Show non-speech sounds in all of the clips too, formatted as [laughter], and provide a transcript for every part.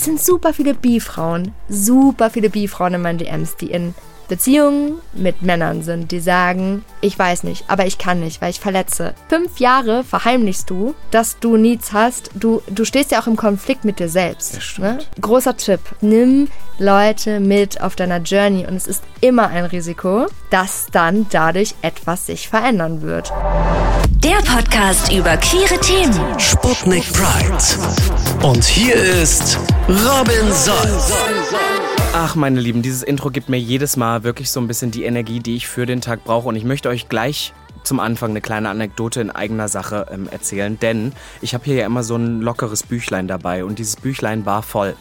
Es sind super viele Bi-Frauen, super viele Bi-Frauen in meinen DMs, die in Beziehungen mit Männern sind, die sagen, ich weiß nicht, aber ich kann nicht, weil ich verletze. Fünf Jahre verheimlichst du, dass du Needs hast. Du, du stehst ja auch im Konflikt mit dir selbst. Ne? Großer Tipp. Nimm Leute mit auf deiner Journey und es ist immer ein Risiko, dass dann dadurch etwas sich verändern wird. Der Podcast über queere Themen. Sputnik Pride. Und hier ist Robin Solz. Ach, meine Lieben, dieses Intro gibt mir jedes Mal wirklich so ein bisschen die Energie, die ich für den Tag brauche. Und ich möchte euch gleich zum Anfang eine kleine Anekdote in eigener Sache ähm, erzählen, denn ich habe hier ja immer so ein lockeres Büchlein dabei und dieses Büchlein war voll.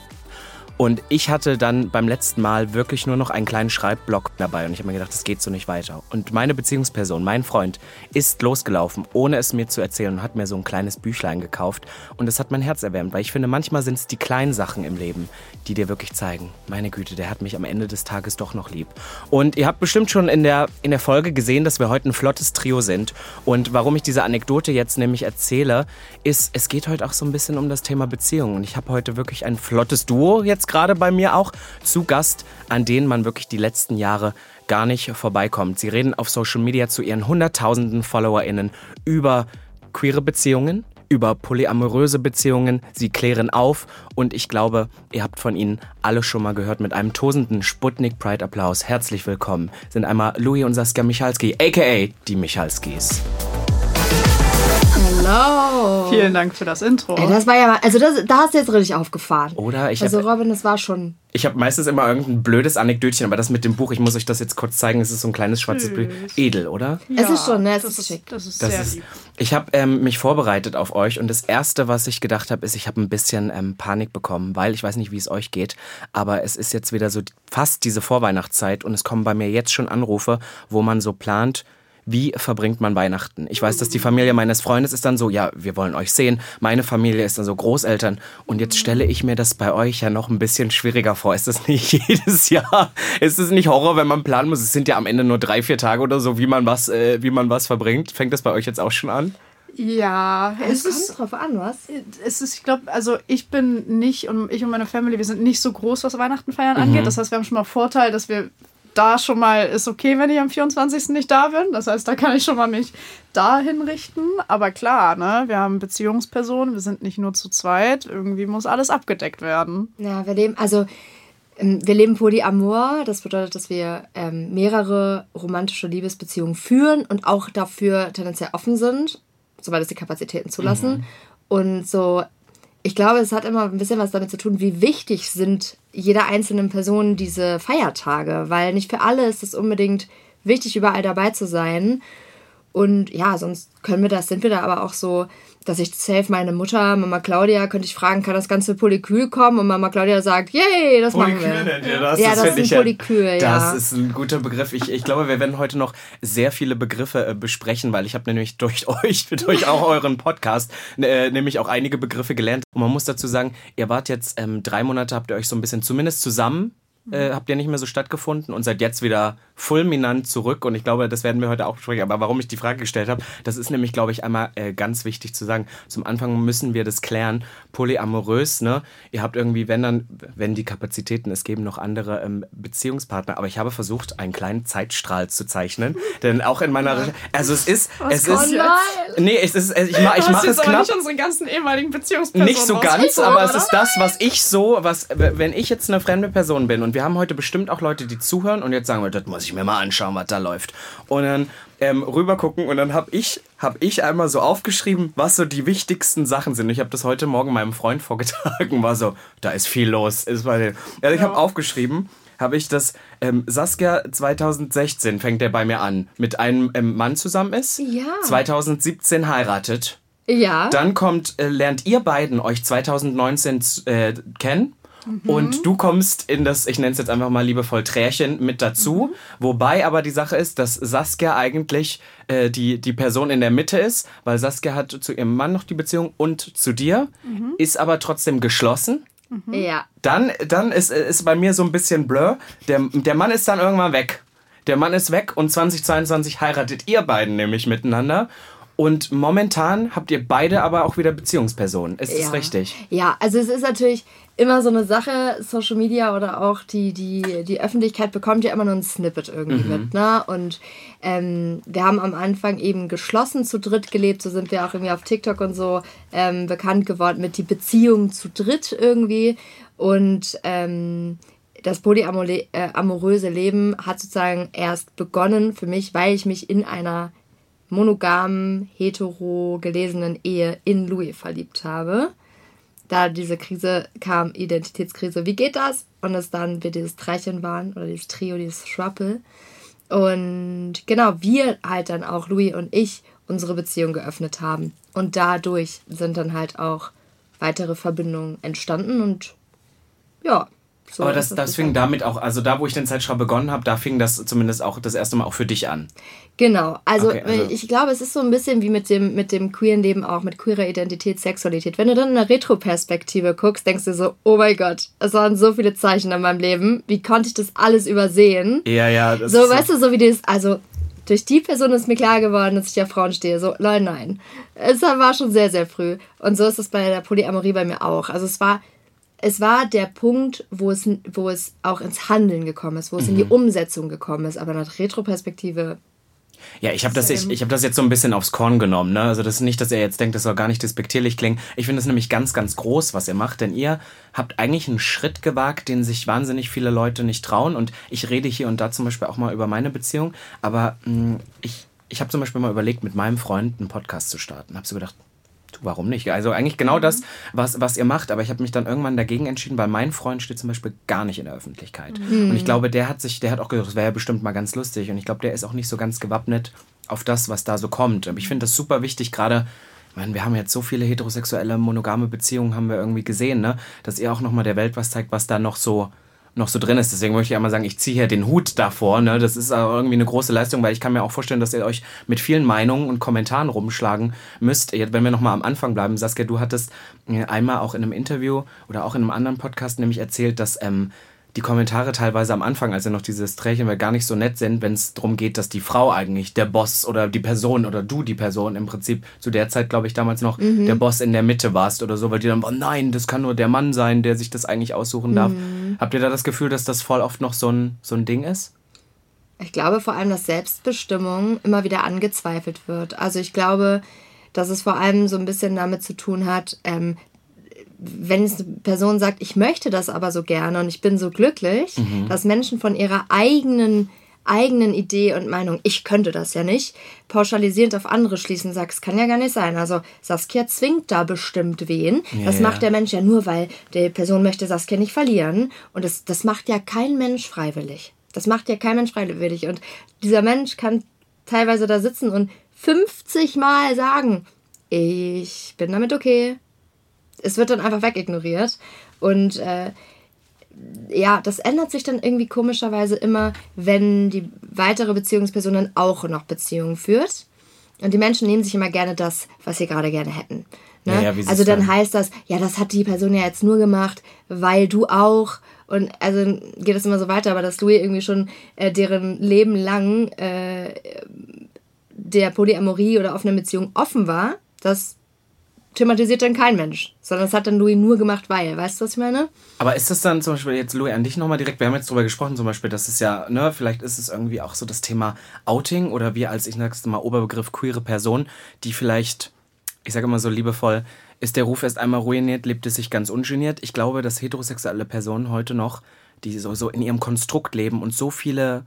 Und ich hatte dann beim letzten Mal wirklich nur noch einen kleinen Schreibblock dabei und ich habe mir gedacht, das geht so nicht weiter. Und meine Beziehungsperson, mein Freund, ist losgelaufen, ohne es mir zu erzählen und hat mir so ein kleines Büchlein gekauft und es hat mein Herz erwärmt, weil ich finde, manchmal sind es die kleinen Sachen im Leben, die dir wirklich zeigen, meine Güte, der hat mich am Ende des Tages doch noch lieb. Und ihr habt bestimmt schon in der, in der Folge gesehen, dass wir heute ein flottes Trio sind und warum ich diese Anekdote jetzt nämlich erzähle, ist, es geht heute auch so ein bisschen um das Thema Beziehung und ich habe heute wirklich ein flottes Duo jetzt gerade bei mir auch zu Gast, an denen man wirklich die letzten Jahre gar nicht vorbeikommt. Sie reden auf Social Media zu ihren hunderttausenden FollowerInnen über queere Beziehungen, über polyamoröse Beziehungen. Sie klären auf und ich glaube, ihr habt von ihnen alle schon mal gehört mit einem tosenden Sputnik Pride Applaus. Herzlich willkommen sind einmal Louis und Saskia Michalski, aka die Michalskis. Hallo. Vielen Dank für das Intro. Ey, das war ja mal, also das, da hast du jetzt richtig aufgefahren. Oder? Ich also hab- Robin, das war schon. Ich habe meistens immer irgendein blödes Anekdötchen, aber das mit dem Buch, ich muss euch das jetzt kurz zeigen, es ist so ein kleines schwarzes Buch. Edel, oder? Es ist schon, ne? Es das ist schick. Das ist Das sehr ist, lieb. ich habe ähm, mich vorbereitet auf euch und das Erste, was ich gedacht habe, ist, ich habe ein bisschen ähm, Panik bekommen, weil ich weiß nicht, wie es euch geht, aber es ist jetzt wieder so fast diese Vorweihnachtszeit und es kommen bei mir jetzt schon Anrufe, wo man so plant, wie verbringt man Weihnachten? Ich weiß, dass die Familie meines Freundes ist dann so, ja, wir wollen euch sehen. Meine Familie ist dann so Großeltern. Und jetzt stelle ich mir das bei euch ja noch ein bisschen schwieriger vor. Ist das nicht [laughs] jedes Jahr? Ist es nicht Horror, wenn man planen muss? Es sind ja am Ende nur drei, vier Tage oder so, wie man was, äh, wie man was verbringt. Fängt das bei euch jetzt auch schon an? Ja, es Es ist, kommt drauf an, was? es ist, ich glaube, also ich bin nicht und ich und meine Family, wir sind nicht so groß, was Weihnachten feiern Mhm. angeht. Das heißt, wir haben schon mal Vorteil, dass wir da schon mal ist okay, wenn ich am 24. nicht da bin. Das heißt, da kann ich schon mal mich dahin richten. Aber klar, ne, wir haben Beziehungspersonen, wir sind nicht nur zu zweit. Irgendwie muss alles abgedeckt werden. Ja, wir leben, also ähm, wir leben Polyamor. Das bedeutet, dass wir ähm, mehrere romantische Liebesbeziehungen führen und auch dafür tendenziell offen sind, soweit es die Kapazitäten zulassen. Und so, ich glaube, es hat immer ein bisschen was damit zu tun, wie wichtig sind jeder einzelnen Person diese Feiertage, weil nicht für alle ist es unbedingt wichtig, überall dabei zu sein. Und ja, sonst können wir das, sind wir da aber auch so, dass ich safe meine Mutter, Mama Claudia, könnte ich fragen, kann das ganze Polykül kommen? Und Mama Claudia sagt, yay, das machen wir. nennt ihr das? Ja, das find ist ich ein Polykül, ja. Das ist ein guter Begriff. Ich, ich glaube, wir werden heute noch sehr viele Begriffe äh, besprechen, weil ich habe nämlich durch [laughs] euch, durch auch euren Podcast, äh, nämlich auch einige Begriffe gelernt. Und man muss dazu sagen, ihr wart jetzt ähm, drei Monate, habt ihr euch so ein bisschen zumindest zusammen äh, habt ihr nicht mehr so stattgefunden und seid jetzt wieder fulminant zurück. Und ich glaube, das werden wir heute auch besprechen. Aber warum ich die Frage gestellt habe, das ist nämlich, glaube ich, einmal äh, ganz wichtig zu sagen. Zum Anfang müssen wir das klären. Polyamorös, ne? Ihr habt irgendwie, wenn dann, wenn die Kapazitäten es geben, noch andere ähm, Beziehungspartner. Aber ich habe versucht, einen kleinen Zeitstrahl zu zeichnen. [laughs] Denn auch in meiner, also es ist, es kommt ist, jetzt? nee, es ist, ich mache ich Du mach hast es knapp. nicht unsere ganzen ehemaligen Beziehungspersonen Nicht so ganz, aber es ist das, was ich so, was, wenn ich jetzt eine fremde Person bin und wir haben heute bestimmt auch Leute, die zuhören und jetzt sagen, wir, das muss ich mir mal anschauen, was da läuft. Und dann ähm, rüber gucken und dann habe ich, hab ich einmal so aufgeschrieben, was so die wichtigsten Sachen sind. Ich habe das heute Morgen meinem Freund [laughs] vorgetragen, war so, da ist viel los. Ist bei also ich habe aufgeschrieben, habe ich das, ähm, Saskia 2016 fängt der bei mir an, mit einem ähm, Mann zusammen ist, Ja. 2017 heiratet. Ja. Dann kommt, äh, lernt ihr beiden euch 2019 äh, kennen. Und du kommst in das, ich nenne es jetzt einfach mal liebevoll Trärchen mit dazu. Wobei aber die Sache ist, dass Saskia eigentlich äh, die, die Person in der Mitte ist, weil Saskia hat zu ihrem Mann noch die Beziehung und zu dir, ist aber trotzdem geschlossen. ja. Dann, dann ist, ist bei mir so ein bisschen blur. Der, der Mann ist dann irgendwann weg. Der Mann ist weg und 2022 heiratet ihr beiden nämlich miteinander. Und momentan habt ihr beide aber auch wieder Beziehungspersonen. Ist das ja. richtig? Ja, also es ist natürlich immer so eine Sache, Social Media oder auch die, die, die Öffentlichkeit bekommt ja immer nur ein Snippet irgendwie Mhm. mit. Ne? Und ähm, wir haben am Anfang eben geschlossen zu dritt gelebt, so sind wir auch irgendwie auf TikTok und so ähm, bekannt geworden mit die Beziehung zu dritt irgendwie. Und ähm, das polyamoröse äh, Leben hat sozusagen erst begonnen für mich, weil ich mich in einer monogamen, hetero gelesenen Ehe in Louis verliebt habe. Da diese Krise kam, Identitätskrise, wie geht das? Und es dann wir dieses Dreierchen waren oder dieses Trio, dieses Schwappel. Und genau, wir halt dann auch, Louis und ich, unsere Beziehung geöffnet haben. Und dadurch sind dann halt auch weitere Verbindungen entstanden und ja. So aber das, das fing damit auch, also da, wo ich den Zeitschraub begonnen habe, da fing das zumindest auch das erste Mal auch für dich an. Genau, also, Okay, also- ich glaube, es ist so ein bisschen wie mit dem, mit dem queeren Leben auch, mit queerer Identität, Sexualität. Wenn du dann in einer Retroperspektive guckst, denkst du so, oh mein Gott, es waren so viele Zeichen in meinem Leben. Wie konnte ich das alles übersehen? Ja, ja. Das So, ist weißt du, so wie das, also durch die Person ist mir klar geworden, dass ich auf Frauen stehe. So, Leute, nein. Es war schon sehr, sehr früh. Und so ist es bei der Polyamorie bei mir auch. Also es war, es war der Punkt, wo es, wo es auch ins Handeln gekommen ist, wo es in die Umsetzung gekommen ist. Aber der Retroperspektive Ja, ich habe das, ich, ich hab das jetzt so ein bisschen aufs Korn genommen. Ne? Also das ist nicht, dass ihr jetzt denkt, das soll gar nicht despektierlich klingen. Ich finde es nämlich ganz, ganz groß, was ihr macht, denn ihr habt eigentlich einen Schritt gewagt, den sich wahnsinnig viele Leute nicht trauen. Und ich rede hier und da zum Beispiel auch mal über meine Beziehung. Aber mh, ich, ich habe zum Beispiel mal überlegt, mit meinem Freund einen Podcast zu starten. Habe so gedacht, du, warum nicht? Also eigentlich genau das, was, was ihr macht. Aber ich habe mich dann irgendwann dagegen entschieden, weil mein Freund steht zum Beispiel gar nicht in der Öffentlichkeit. Und ich glaube, der hat sich, der hat auch gedacht, das wäre ja bestimmt mal ganz lustig. Und ich glaube, der ist auch nicht so ganz gewappnet auf das, was da so kommt. Aber ich finde das super wichtig, gerade. Ich meine, wir haben jetzt so viele heterosexuelle, monogame Beziehungen, haben wir irgendwie gesehen, ne? Dass ihr auch nochmal der Welt was zeigt, was da noch so, noch so drin ist. Deswegen möchte ich einmal sagen, ich ziehe hier den Hut davor. Ne? Das ist irgendwie eine große Leistung, weil ich kann mir auch vorstellen, dass ihr euch mit vielen Meinungen und Kommentaren rumschlagen müsst. Jetzt, wenn wir nochmal am Anfang bleiben, Saskia, du hattest äh, einmal auch in einem Interview oder auch in einem anderen Podcast nämlich erzählt, dass ähm, die Kommentare teilweise am Anfang, als ja noch dieses Trächen war, gar nicht so nett sind, wenn es darum geht, dass die Frau eigentlich der Boss oder die Person oder du die Person im Prinzip zu der Zeit, glaube ich, damals noch der Boss in der Mitte warst oder so, weil die dann, oh nein, das kann nur der Mann sein, der sich das eigentlich aussuchen darf. Habt ihr da das Gefühl, dass das voll oft noch so ein, so ein Ding ist? Ich glaube vor allem, dass Selbstbestimmung immer wieder angezweifelt wird. Also ich glaube, dass es vor allem so ein bisschen damit zu tun hat, ähm, wenn es eine Person sagt, ich möchte das aber so gerne und ich bin so glücklich, dass Menschen von ihrer eigenen eigenen Idee und Meinung, ich könnte das ja nicht, pauschalisierend auf andere schließen, sagt, es kann ja gar nicht sein. Also Saskia zwingt da bestimmt wen. das ja. macht der Mensch ja nur, weil die Person möchte Saskia nicht verlieren. Und das, das macht ja kein Mensch freiwillig. Das macht ja kein Mensch freiwillig. Und dieser Mensch kann teilweise da sitzen und 50 Mal sagen, ich bin damit okay. Es wird dann einfach wegignoriert. Und äh, ja, das ändert sich dann irgendwie komischerweise immer, wenn die weitere Beziehungsperson dann auch noch Beziehungen führt. Und die Menschen nehmen sich immer gerne das, was sie gerade gerne hätten. Ne? Ja, ja, also dann sagen. heißt das, ja, das hat die Person ja jetzt nur gemacht, weil du auch. Und also geht es immer so weiter, aber dass Louis irgendwie schon äh, deren Leben lang äh, der Polyamorie oder offenen Beziehung offen war, das thematisiert dann kein Mensch. Sondern das hat dann Louis nur gemacht, weil. Weißt du, was ich meine? Aber ist das dann zum Beispiel jetzt, Louis, an dich nochmal direkt? Wir haben jetzt drüber gesprochen, zum Beispiel, dass es ja, ne, vielleicht ist es irgendwie auch so das Thema Outing oder wir als, ich sag's mal, Oberbegriff queere Person, die vielleicht, ich sage immer so liebevoll, ist der Ruf erst einmal ruiniert, lebt es sich ganz ungeniert. Ich glaube, dass heterosexuelle Personen heute noch, die so, so in ihrem Konstrukt leben und so viele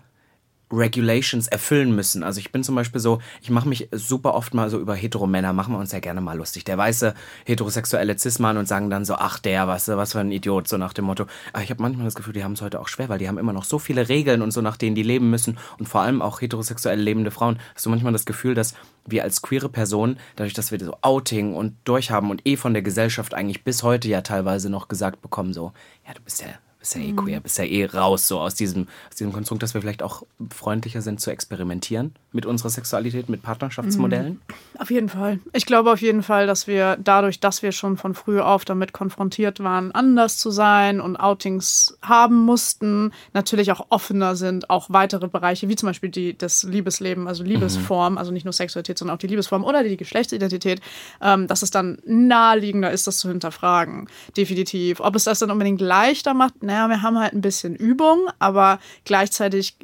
Regulations erfüllen müssen. Also ich bin zum Beispiel so, ich mache mich super oft mal so über Heteromänner, machen wir uns ja gerne mal lustig. Der weiße heterosexuelle Cis-Mann und sagen dann so, ach der, was, was für ein Idiot, so nach dem Motto. Aber ich habe manchmal das Gefühl, die haben es heute auch schwer, weil die haben immer noch so viele Regeln und so, nach denen die leben müssen. Und vor allem auch heterosexuell lebende Frauen. Hast du manchmal das Gefühl, dass wir als queere Person, dadurch, dass wir so Outing und durchhaben und eh von der Gesellschaft eigentlich bis heute ja teilweise noch gesagt bekommen, so, ja, du bist ja bist ja eh queer, bist ja eh raus so aus diesem, aus diesem Konstrukt, dass wir vielleicht auch freundlicher sind zu experimentieren? Mit unserer Sexualität, mit Partnerschaftsmodellen? Auf jeden Fall. Ich glaube auf jeden Fall, dass wir dadurch, dass wir schon von früh auf damit konfrontiert waren, anders zu sein und Outings haben mussten, natürlich auch offener sind, auch weitere Bereiche, wie zum Beispiel die, das Liebesleben, also Liebesform, also nicht nur Sexualität, sondern auch die Liebesform oder die Geschlechtsidentität, ähm, dass es dann naheliegender ist, das zu hinterfragen. Definitiv. Ob es das dann unbedingt leichter macht, naja, wir haben halt ein bisschen Übung, aber gleichzeitig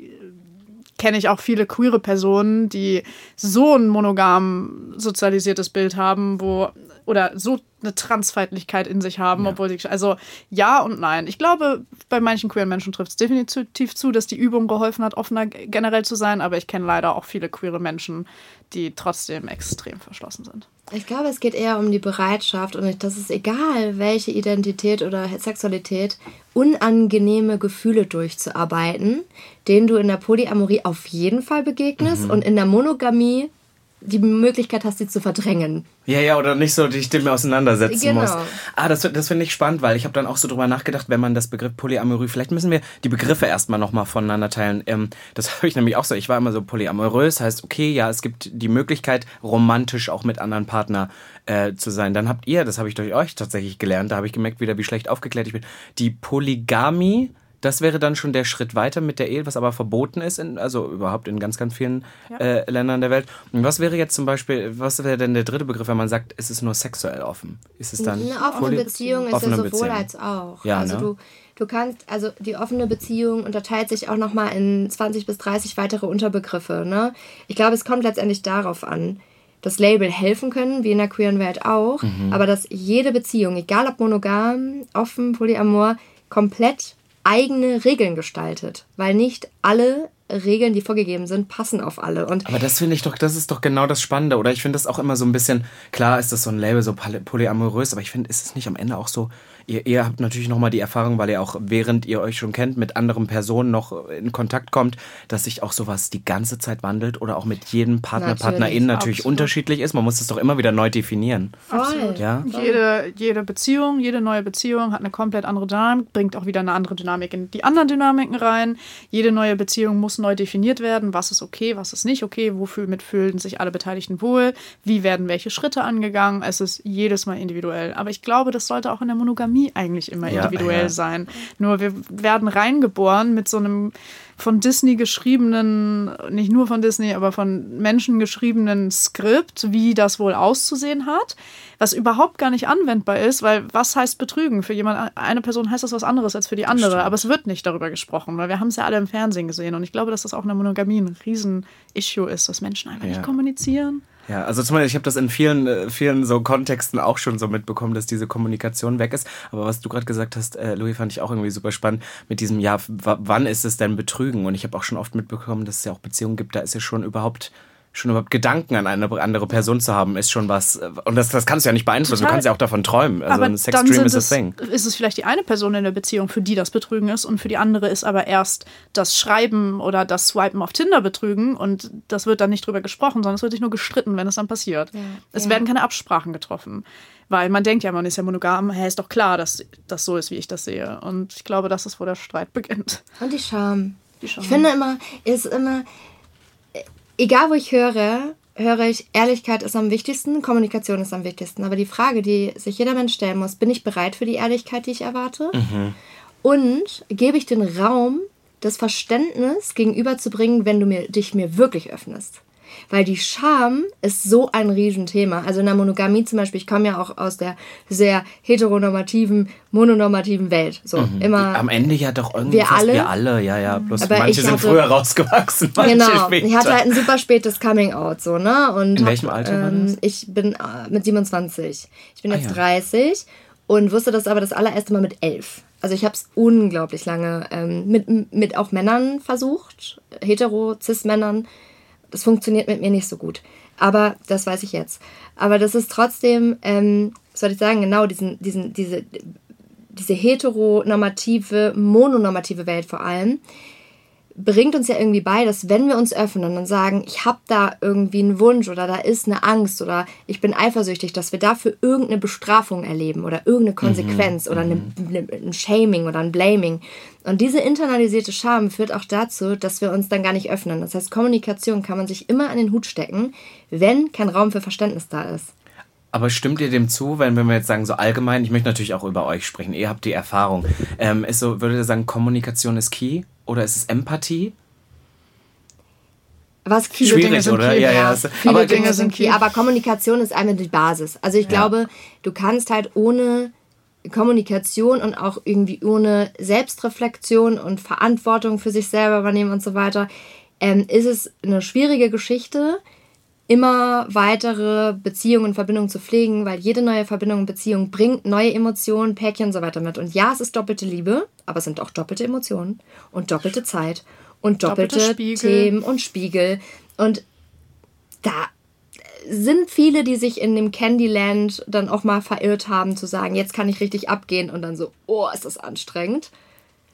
kenne ich auch viele queere Personen, die so ein monogam sozialisiertes Bild haben, wo oder so eine Transfeindlichkeit in sich haben, ja. obwohl sie also ja und nein. Ich glaube, bei manchen queeren Menschen trifft es definitiv zu, dass die Übung geholfen hat, offener generell zu sein, aber ich kenne leider auch viele queere Menschen, die trotzdem extrem verschlossen sind. Ich glaube, es geht eher um die Bereitschaft und das ist egal, welche Identität oder Sexualität, unangenehme Gefühle durchzuarbeiten, denen du in der Polyamorie auf jeden Fall begegnest mhm. und in der Monogamie die Möglichkeit hast, sie zu verdrängen. Ja, ja, oder nicht so dich dem auseinandersetzen genau. musst. Ah, das, das finde ich spannend, weil ich habe dann auch so drüber nachgedacht, wenn man das Begriff Polyamorie, vielleicht müssen wir die Begriffe erstmal nochmal voneinander teilen. Ähm, das [laughs] habe ich nämlich auch so, ich war immer so polyamorös, heißt, okay, ja, es gibt die Möglichkeit, romantisch auch mit anderen Partner äh, zu sein. Dann habt ihr, das habe ich durch euch tatsächlich gelernt, da habe ich gemerkt wieder, wie schlecht aufgeklärt ich bin, die Polygamie das wäre dann schon der Schritt weiter mit der Ehe, was aber verboten ist, in, also überhaupt in ganz, ganz vielen ja. äh, Ländern der Welt. Und was wäre jetzt zum Beispiel, was wäre denn der dritte Begriff, wenn man sagt, es ist nur sexuell offen? Ist es dann eine offene Beziehung ist offene ja sowohl Beziehung. als auch. Ja, also ne? du, du kannst, also die offene Beziehung unterteilt sich auch nochmal in 20 bis 30 weitere Unterbegriffe. Ne? Ich glaube, es kommt letztendlich darauf an, das Label helfen können, wie in der queeren Welt auch, mhm. aber dass jede Beziehung, egal ob monogam, offen, polyamor, komplett eigene Regeln gestaltet, weil nicht alle Regeln, die vorgegeben sind, passen auf alle. Und Aber das finde ich doch, das ist doch genau das Spannende, oder? Ich finde das auch immer so ein bisschen, klar ist das so ein Label, so polyamorös, aber ich finde, ist es nicht am Ende auch so, ihr, ihr habt natürlich nochmal die Erfahrung, weil ihr auch, während ihr euch schon kennt, mit anderen Personen noch in Kontakt kommt, dass sich auch sowas die ganze Zeit wandelt oder auch mit jedem Partner, natürlich, Partnerin natürlich absolut. unterschiedlich ist. Man muss das doch immer wieder neu definieren. Absolut. Ja? Jede, jede Beziehung, jede neue Beziehung hat eine komplett andere Dynamik, bringt auch wieder eine andere Dynamik in die anderen Dynamiken rein. Jede neue Beziehung muss neu definiert werden. Was ist okay, was ist nicht okay, wofür mitfühlen sich alle Beteiligten wohl, wie werden welche Schritte angegangen. Es ist jedes Mal individuell. Aber ich glaube, das sollte auch in der Monogamie Anatomie eigentlich immer ja, individuell ja. sein. Nur wir werden reingeboren mit so einem von Disney geschriebenen, nicht nur von Disney, aber von Menschen geschriebenen Skript, wie das wohl auszusehen hat, was überhaupt gar nicht anwendbar ist, weil was heißt Betrügen? Für jemand, eine Person heißt das was anderes als für die andere, Stimmt. aber es wird nicht darüber gesprochen, weil wir haben es ja alle im Fernsehen gesehen und ich glaube, dass das auch in der Monogamie ein Riesen-Issue ist, dass Menschen einfach ja. nicht kommunizieren. Ja, also zum Beispiel, ich habe das in vielen, äh, vielen so Kontexten auch schon so mitbekommen, dass diese Kommunikation weg ist. Aber was du gerade gesagt hast, äh, Louis, fand ich auch irgendwie super spannend mit diesem, ja, wann ist es denn Betrügen? Und ich habe auch schon oft mitbekommen, dass es ja auch Beziehungen gibt, da ist ja schon überhaupt schon überhaupt Gedanken an eine andere Person zu haben, ist schon was. Und das, das kannst du ja nicht beeinflussen. Total. Du kannst ja auch davon träumen. Also aber ein Sexdream ist das thing. Ist es vielleicht die eine Person in der Beziehung, für die das Betrügen ist und für die andere ist aber erst das Schreiben oder das Swipen auf Tinder Betrügen und das wird dann nicht drüber gesprochen, sondern es wird sich nur gestritten, wenn es dann passiert. Ja. Es ja. werden keine Absprachen getroffen. Weil man denkt ja, man ist ja monogam, hä, ist doch klar, dass das so ist, wie ich das sehe. Und ich glaube, das ist, wo der Streit beginnt. Und die Scham. Die Scham. Ich finde immer, ist immer, egal wo ich höre, höre ich, Ehrlichkeit ist am wichtigsten, Kommunikation ist am wichtigsten. Aber die Frage, die sich jeder Mensch stellen muss, bin ich bereit für die Ehrlichkeit, die ich erwarte? Mhm. Und gebe ich den Raum, das Verständnis gegenüberzubringen, wenn du mir, dich mir wirklich öffnest? Weil die Scham ist so ein Riesenthema. Also in der Monogamie zum Beispiel, ich komme ja auch aus der sehr heteronormativen, mononormativen Welt. So mhm. immer. Am Ende ja doch irgendwie wir alle. Wir alle, ja, ja. Bloß Aber manche sind hatte, früher rausgewachsen. [laughs] Manche genau. Später. Ich hatte halt ein super spätes Coming Out, so, ne? Und in welchem Alter ähm, war das? Ich bin äh, mit 27. Ich bin ah, jetzt ja. 30 und wusste das aber das allererste Mal mit 11. Also ich habe es unglaublich lange ähm, mit, mit auch Männern versucht, hetero, cis-Männern das funktioniert mit mir nicht so gut. Aber das weiß ich jetzt. Aber das ist trotzdem, ähm, soll ich sagen, genau diesen, diesen, diese, diese heteronormative, mononormative Welt vor allem, bringt uns ja irgendwie bei, dass wenn wir uns öffnen und sagen, ich habe da irgendwie einen Wunsch oder da ist eine Angst oder ich bin eifersüchtig, dass wir dafür irgendeine Bestrafung erleben oder irgendeine Konsequenz oder eine, eine, ein Shaming oder ein Blaming. Und diese internalisierte Scham führt auch dazu, dass wir uns dann gar nicht öffnen. Das heißt, Kommunikation kann man sich immer an den Hut stecken, wenn kein Raum für Verständnis da ist. Aber stimmt ihr dem zu, wenn, wenn wir jetzt sagen, so allgemein, ich möchte natürlich auch über euch sprechen, ihr habt die Erfahrung. Ähm, ist so, würdet ihr sagen, Kommunikation ist key oder ist es Empathie? Was Viele Schwierig, Dinge sind oder? key. Ja, ja. Viele aber Dinge sind key. aber Kommunikation ist einmal die Basis. Also ich Ja. glaube, du kannst halt ohne Kommunikation und auch irgendwie ohne Selbstreflexion und Verantwortung für sich selber übernehmen und so weiter, ähm, ist es eine schwierige Geschichte, immer weitere Beziehungen und Verbindungen zu pflegen, weil jede neue Verbindung und Beziehung bringt neue Emotionen, Päckchen und so weiter mit. Und ja, es ist doppelte Liebe, aber es sind auch doppelte Emotionen und doppelte Zeit und doppelte, Doppelte. Themen und Spiegel. Und da sind viele, die sich in dem Candyland dann auch mal verirrt haben, zu sagen, jetzt kann ich richtig abgehen und dann so, oh, ist das anstrengend.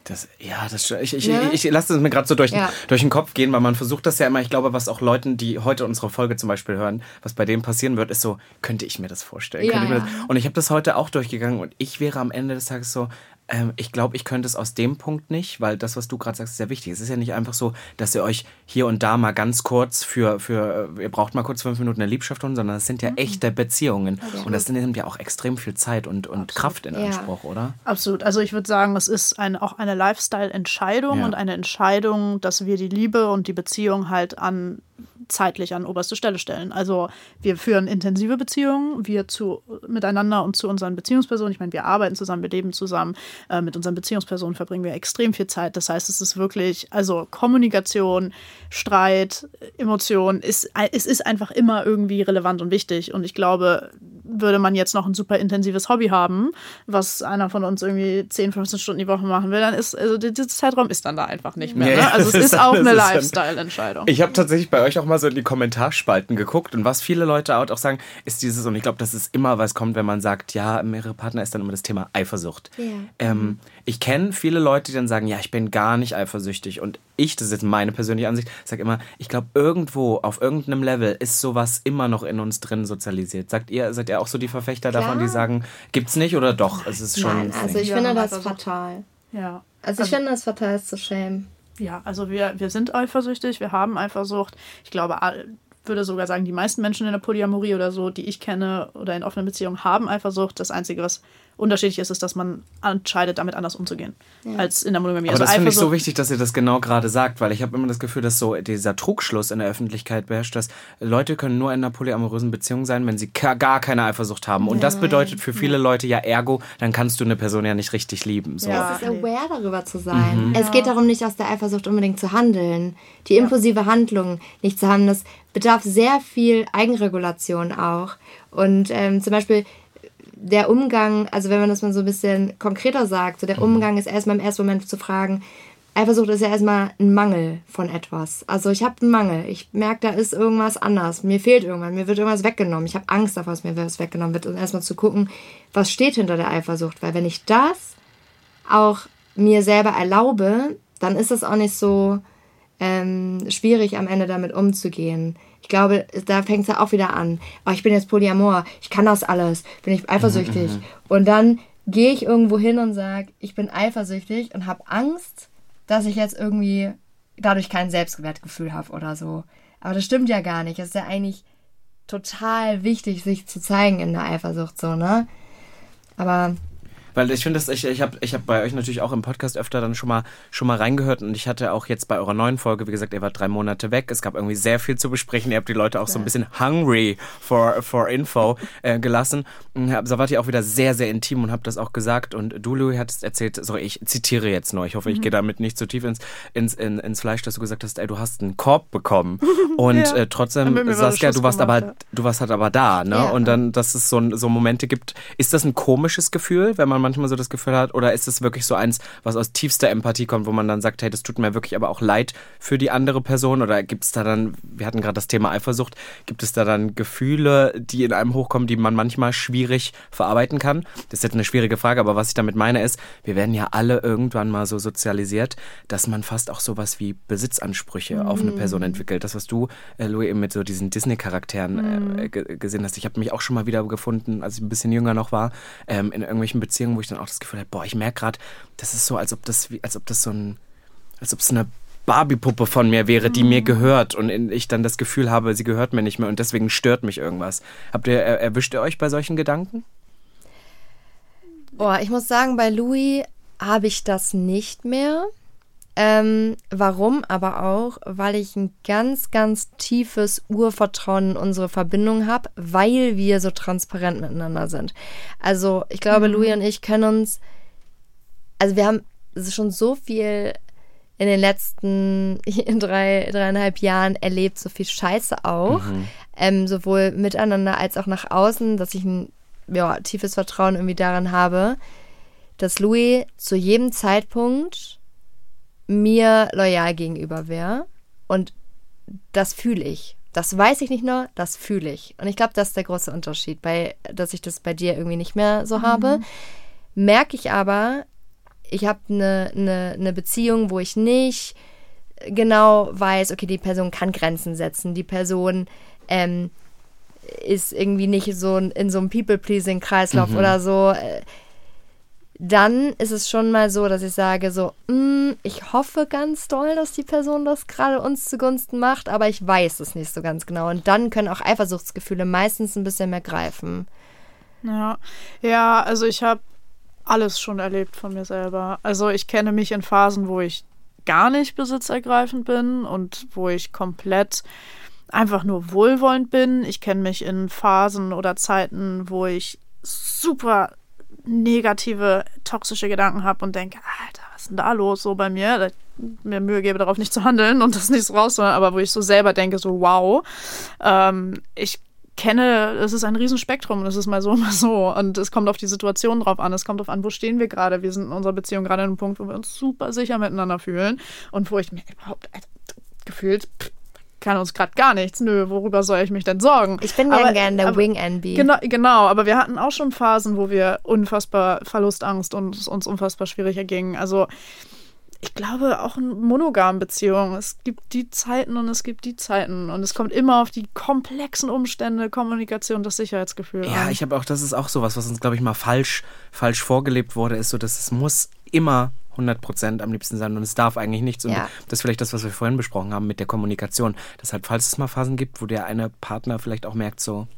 Das, ja, das ich, ich, Ne? ich, ich lasse es mir gerade so durch, Ja. durch den Kopf gehen, weil man versucht das ja immer. Ich glaube, was auch Leuten, die heute unsere Folge zum Beispiel hören, was bei denen passieren wird, ist so, könnte ich mir das vorstellen? Ja, mir ja. das, und ich habe das heute auch durchgegangen und ich wäre am Ende des Tages so, ähm, ich glaube, ich könnte es aus dem Punkt nicht, weil das, was du gerade sagst, ist sehr wichtig. Es ist ja nicht einfach so, dass ihr euch hier und da mal ganz kurz für, für äh, ihr braucht mal kurz fünf Minuten eine Liebschaft holen, sondern es sind Mhm. ja echte Beziehungen. Und das nimmt ja auch extrem viel Zeit und, und Kraft in Ja. Anspruch, oder? Absolut. Also ich würde sagen, es ist ein, auch eine Lifestyle-Entscheidung Ja. und eine Entscheidung, dass wir die Liebe und die Beziehung halt an zeitlich an oberste Stelle stellen. Also wir führen intensive Beziehungen, wir zu miteinander und zu unseren Beziehungspersonen. Ich meine, wir arbeiten zusammen, wir leben zusammen. Äh, mit unseren Beziehungspersonen verbringen wir extrem viel Zeit. Das heißt, es ist wirklich, also Kommunikation, Streit, Emotion, ist, es ist einfach immer irgendwie relevant und wichtig. Und ich glaube, würde man jetzt noch ein super intensives Hobby haben, was einer von uns irgendwie 10, 15 Stunden die Woche machen will, dann ist, also dieser Zeitraum ist dann da einfach nicht mehr. Ja, Ne? Also es [laughs] ist ist auch dann- eine Lifestyle-Entscheidung. Ich habe tatsächlich bei euch auch mal so in die Kommentarspalten geguckt und was viele Leute auch sagen, ist dieses, und ich glaube, das ist immer, was kommt, wenn man sagt, ja, mehrere Partner ist dann immer das Thema Eifersucht. Ja. Ähm, ich kenne viele Leute, die dann sagen, ja, ich bin gar nicht eifersüchtig und ich, das ist jetzt meine persönliche Ansicht, sage immer, ich glaube, irgendwo, auf irgendeinem Level ist sowas immer noch in uns drin sozialisiert. Sagt ihr, seid ihr auch so die Verfechter davon, die Klar. sagen, gibt's nicht oder doch? Es ist schon. Nein, also ich finde das fatal. ja. Also ich finde das fatal, es zu schämen. Ja, also wir, wir sind eifersüchtig, wir haben Eifersucht. Ich glaube, all- würde sogar sagen, die meisten Menschen in der Polyamorie oder so, die ich kenne oder in offenen Beziehungen, haben Eifersucht. Das Einzige, was unterschiedlich ist, ist, dass man entscheidet, damit anders umzugehen, als in der Monogamie. Aber also das finde ich so wichtig, dass ihr das genau gerade sagt, weil ich habe immer das Gefühl, dass so dieser Trugschluss in der Öffentlichkeit beherrscht, dass Leute können nur in einer polyamorösen Beziehung sein, wenn sie gar keine Eifersucht haben. Und das bedeutet für viele Leute ja ergo, dann kannst du eine Person ja nicht richtig lieben. So. Ja. Es ist aware darüber zu sein. Es geht darum, nicht aus der Eifersucht unbedingt zu handeln. Die impulsive Handlung nicht zu haben, das bedarf sehr viel Eigenregulation auch. Und ähm, zum Beispiel der Umgang, also wenn man das mal so ein bisschen konkreter sagt, so der Umgang ist erstmal im ersten Moment zu fragen, Eifersucht ist ja erstmal ein Mangel von etwas. Also ich habe einen Mangel. Ich merke, da ist irgendwas anders. Mir fehlt irgendwas. Mir wird irgendwas weggenommen. Ich habe Angst davor, dass mir was weggenommen wird. Und erstmal zu gucken, was steht hinter der Eifersucht. Weil wenn ich das auch mir selber erlaube, dann ist es auch nicht so ähm, schwierig, am Ende damit umzugehen. Ich glaube, da fängt es ja auch wieder an. Oh, ich bin jetzt Polyamor, ich kann das alles, bin ich eifersüchtig. Und dann gehe ich irgendwo hin und sage, ich bin eifersüchtig und habe Angst, dass ich jetzt irgendwie dadurch kein Selbstwertgefühl habe oder so. Aber das stimmt ja gar nicht. Es ist ja eigentlich total wichtig, sich zu zeigen in der Eifersucht, so, ne? Aber Weil ich finde, das- ich, ich habe ich hab bei euch natürlich auch im Podcast öfter dann schon mal, schon mal reingehört und ich hatte auch jetzt bei eurer neuen Folge, wie gesagt, ihr wart drei Monate weg. Es gab irgendwie sehr viel zu besprechen. Ihr habt die Leute auch so ein bisschen hungry for, for info äh, gelassen. Wart ihr auch wieder sehr, sehr intim und habt das auch gesagt. Und du, Louis, hattest erzählt, sorry, ich zitiere jetzt nur, ich hoffe, ich gehe damit nicht zu tief ins, ins, in, ins Fleisch, dass du gesagt hast, ey, du hast einen Korb bekommen. [laughs] Und Ja. äh, trotzdem, Saskia, du warst gemacht, aber, ja. du warst halt aber da, ne? Und dann, dass es so, so Momente gibt. Ist das ein komisches Gefühl, wenn man manchmal so das Gefühl hat? Oder ist es wirklich so eins, was aus tiefster Empathie kommt, wo man dann sagt, hey, das tut mir wirklich aber auch leid für die andere Person? Oder gibt es da dann, wir hatten gerade das Thema Eifersucht, gibt es da dann Gefühle, die in einem hochkommen, die man manchmal schwierig verarbeiten kann? Das ist jetzt eine schwierige Frage, aber was ich damit meine ist, wir werden ja alle irgendwann mal so sozialisiert, dass man fast auch sowas wie Besitzansprüche mhm. auf eine Person entwickelt. Das, was du, äh, Louis, eben mit so diesen Disney-Charakteren mhm. äh, gesehen hast. Ich habe mich auch schon mal wieder gefunden, als ich ein bisschen jünger noch war, ähm, in irgendwelchen Beziehungen, wo ich dann auch das Gefühl habe, boah, ich merke gerade, das ist so, als ob das, als ob das so ein, als ob es eine Barbie-Puppe von mir wäre, die mhm. mir gehört und ich dann das Gefühl habe, sie gehört mir nicht mehr und deswegen stört mich irgendwas. Habt ihr, erwischt ihr euch bei solchen Gedanken? Boah, ich muss sagen, bei Louis habe ich das nicht mehr. Ähm, warum aber auch? Weil ich ein ganz, ganz tiefes Urvertrauen in unsere Verbindung habe, weil wir so transparent miteinander sind. Also ich glaube, mhm. Louis und ich können uns, also wir haben schon so viel in den letzten [laughs] drei, dreieinhalb Jahren erlebt, so viel Scheiße auch, mhm. ähm, sowohl miteinander als auch nach außen, dass ich ein ja, tiefes Vertrauen irgendwie daran habe, dass Louis zu jedem Zeitpunkt mir loyal gegenüber wäre. Und das fühle ich. Das weiß ich nicht nur, das fühle ich. Und ich glaube, das ist der große Unterschied, bei, dass ich das bei dir irgendwie nicht mehr so mhm. habe. Merke ich aber, ich habe eine, eine, eine Beziehung, wo ich nicht genau weiß, okay, die Person kann Grenzen setzen, die Person ähm, ist irgendwie nicht so in so einem People-Pleasing-Kreislauf mhm. oder so. Dann ist es schon mal so, dass ich sage so, mm, ich hoffe ganz doll, dass die Person das gerade uns zugunsten macht, aber ich weiß es nicht so ganz genau. Und dann können auch Eifersuchtsgefühle meistens ein bisschen mehr greifen. Ja, ja, also ich habe alles schon erlebt von mir selber. Also ich kenne mich in Phasen, wo ich gar nicht besitzergreifend bin und wo ich komplett einfach nur wohlwollend bin. Ich kenne mich in Phasen oder Zeiten, wo ich super negative, toxische Gedanken habe und denke, Alter, was ist denn da los so bei mir? Dass ich mir Mühe gebe, darauf nicht zu handeln und das nicht so raus, aber wo ich so selber denke, so wow, ähm, ich kenne, es ist ein Riesenspektrum, das ist mal so, [laughs] mal so. Und es kommt auf die Situation drauf an. Es kommt auf an, wo stehen wir gerade. Wir sind in unserer Beziehung gerade an einem Punkt, wo wir uns super sicher miteinander fühlen und wo ich mir überhaupt also, gefühlt pff, kann uns gerade gar nichts. Nö, worüber soll ich mich denn sorgen? Ich bin aber, gerne der Wing NB. Genau, genau, aber wir hatten auch schon Phasen, wo wir unfassbar Verlustangst und es uns unfassbar schwierig erging. Also ich glaube auch in monogamen Beziehungen. Es gibt die Zeiten und es gibt die Zeiten. Und es kommt immer auf die komplexen Umstände, Kommunikation, das Sicherheitsgefühl. Ja, an. ich habe auch, das ist auch sowas, was uns, glaube ich, mal falsch, falsch vorgelebt wurde, ist so, dass es muss immer 100 Prozent am liebsten sein und es darf eigentlich nichts. Und ja. das ist vielleicht das, was wir vorhin besprochen haben mit der Kommunikation. Dass halt, falls es mal Phasen gibt, wo der eine Partner vielleicht auch merkt, so,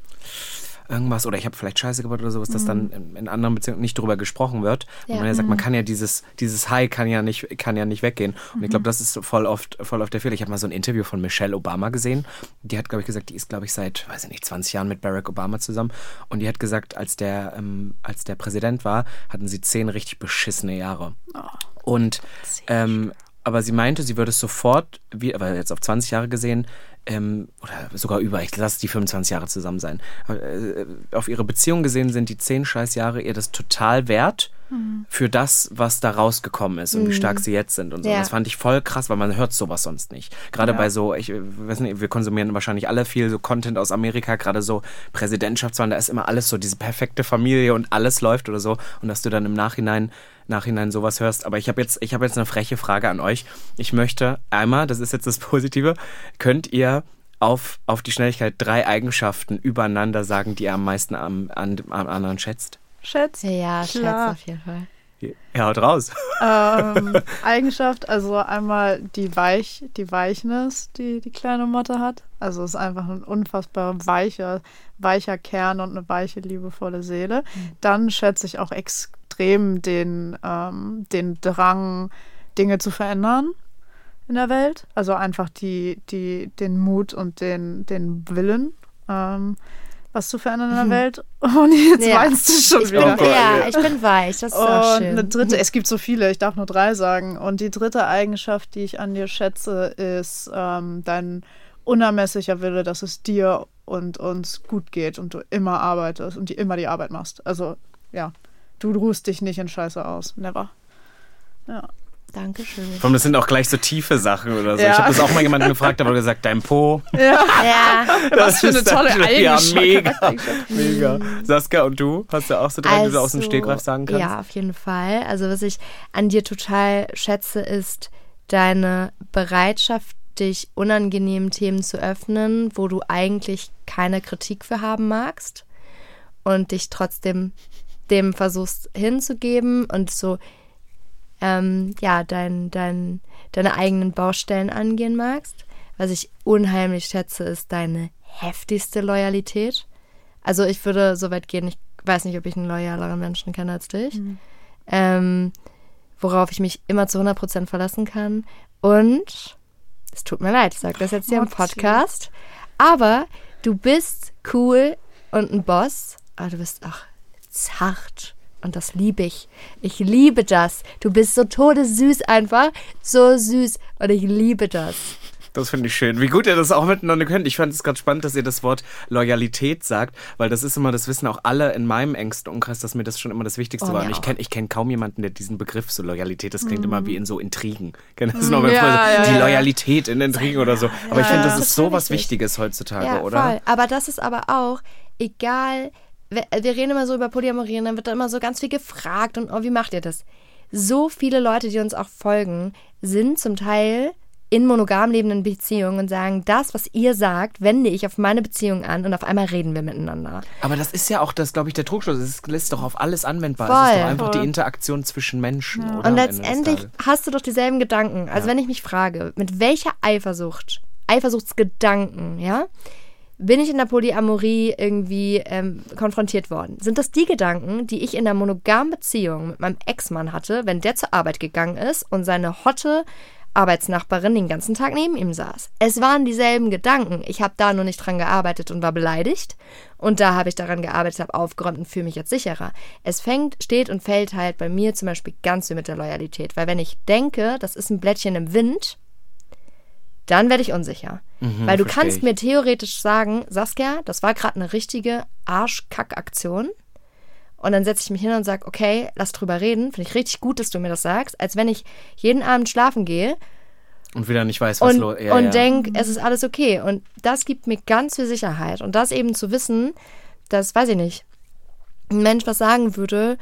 irgendwas oder ich habe vielleicht Scheiße gebaut oder sowas, mhm. dass dann in, in, anderen Beziehungen nicht drüber gesprochen wird. Ja. Und man ja sagt, man mhm. kann ja dieses, dieses High kann ja nicht, kann ja nicht weggehen. Und mhm. ich glaube, das ist voll oft, voll oft der Fehler. Ich habe mal so ein Interview von Michelle Obama gesehen. Die hat, glaube ich, gesagt, die ist, glaube ich, seit, weiß ich nicht, 20 Jahren mit Barack Obama zusammen. Und die hat gesagt, als der, ähm, als der Präsident war, hatten sie zehn richtig beschissene Jahre. Oh. Und ähm, aber sie meinte, sie würde es sofort, wie, aber jetzt auf 20 Jahre gesehen, ähm, oder sogar über, ich lasse die 25 Jahre zusammen sein. Äh, auf ihre Beziehung gesehen sind die 10 Scheißjahre ihr das total wert mhm. für das, was da rausgekommen ist und mhm. wie stark sie jetzt sind und so. Ja. Das fand ich voll krass, weil man hört sowas sonst nicht. Gerade ja. bei so, ich weiß nicht, wir konsumieren wahrscheinlich alle viel so Content aus Amerika, gerade so Präsidentschaftswahlen, da ist immer alles so, diese perfekte Familie und alles läuft oder so. Und dass du dann im Nachhinein Nachhinein sowas hörst. Aber ich habe jetzt, ich habe jetzt eine freche Frage an euch. Ich möchte einmal, das ist jetzt das [laughs] Positive, könnt ihr auf, auf die Schnelligkeit drei Eigenschaften übereinander sagen, die ihr am meisten am, an, am anderen schätzt? Schätzt? Ja, schätzt auf jeden Fall. Ja, haut raus. Ähm, [laughs] Eigenschaft, also einmal die Weich, die Weichness, die die kleine Motte hat. Also es ist einfach ein unfassbar weicher, weicher Kern und eine weiche, liebevolle Seele. Mhm. Dann schätze ich auch extrem den, ähm, den Drang, Dinge zu verändern in der Welt. Also einfach die, die, den Mut und den, den Willen. Ähm, was zu verändern in der mhm. Welt. [laughs] Und jetzt ja. weinst du schon ich wieder. Bin, ja, ich bin weich. Das ist und auch schön. Eine dritte, es gibt so viele, ich darf nur drei sagen. Und die dritte Eigenschaft, die ich an dir schätze, ist ähm, dein unermesslicher Wille, dass es dir und uns gut geht und du immer arbeitest und die immer die Arbeit machst. Also ja, du ruhst dich nicht in Scheiße aus. Never. Ja. Dankeschön. Vor allem, das sind auch gleich so tiefe Sachen oder so. Ja. Ich habe das auch mal jemanden [laughs] gefragt, aber gesagt, dein Po. Ja, [laughs] Was für eine ist tolle dann- Ja, Eigenschaft. mega. mega. Saskia, und du? Hast du auch so drei, die du aus dem Also, Stegreif sagen kannst? Ja, auf jeden Fall. Also was ich an dir total schätze, ist deine Bereitschaft, dich unangenehmen Themen zu öffnen, wo du eigentlich keine Kritik für haben magst und dich trotzdem dem versuchst hinzugeben und so ähm, ja, dein, dein, deine eigenen Baustellen angehen magst. Was ich unheimlich schätze, ist deine heftigste Loyalität. Also ich würde so weit gehen, ich weiß nicht, ob ich einen loyaleren Menschen kenne als dich. Ähm, worauf ich mich immer zu 100% verlassen kann. Und es tut mir leid, ich sage das jetzt hier im Motzi. Podcast. Aber du bist cool und ein Boss, aber du bist auch zart. Und das liebe ich. Ich liebe das. Du bist so todessüß einfach. So süß. Und ich liebe das. Das finde ich schön. Wie gut ihr das auch miteinander könnt. Ich fand es gerade spannend, dass ihr das Wort Loyalität sagt, weil das ist immer, das wissen auch alle in meinem engsten Umkreis, dass mir das schon immer das Wichtigste Oh, war. Und ich kenne ich kenn kaum jemanden, der diesen Begriff so Loyalität, das klingt immer wie in so Intrigen. Kennt ihr das noch? Wenn Ja, so, die ja. Loyalität in Intrigen oder so. Aber ich finde, das ist so was wichtig. Wichtiges heutzutage, Ja, oder? voll. Aber das ist aber auch, egal, wir, wir reden immer so über Polyamorie und dann wird da immer so ganz viel gefragt und oh, wie macht ihr das? So viele Leute, die uns auch folgen, sind zum Teil in monogam lebenden Beziehungen und sagen, das, was ihr sagt, wende ich auf meine Beziehung an und auf einmal reden wir miteinander. Aber das ist ja auch das, glaube ich, der Trugschluss. Es ist doch auf alles anwendbar. es Voll. ist doch einfach die. Interaktion zwischen Menschen, oder? Und letztendlich hast du doch dieselben Gedanken. Also wenn ich mich frage, mit welcher Eifersucht, Eifersuchtsgedanken, ja, bin ich in der Polyamorie irgendwie ähm, konfrontiert worden? Sind das die Gedanken, die ich in der monogamen Beziehung mit meinem Ex-Mann hatte, wenn der zur Arbeit gegangen ist und seine hotte Arbeitsnachbarin den ganzen Tag neben ihm saß? Es waren dieselben Gedanken. Ich habe da nur nicht dran gearbeitet und war beleidigt. Und da habe ich daran gearbeitet, habe aufgeräumt und fühle mich jetzt sicherer. Es fängt, steht und fällt halt bei mir zum Beispiel ganz viel mit der Loyalität. Weil wenn ich denke, das ist ein Blättchen im Wind, dann werde ich unsicher. Weil du kannst ich. mir theoretisch sagen, Saskia, das war gerade eine richtige Arschkack-Aktion. Und dann setze ich mich hin und sage, okay, lass drüber reden. Finde ich richtig gut, dass du mir das sagst. Als wenn ich jeden Abend schlafen gehe Und wieder nicht weiß, was und, los ja, und ja. denk, es ist alles okay. Und das gibt mir ganz viel Sicherheit. Und das eben zu wissen, dass, weiß ich nicht, ein Mensch was sagen würde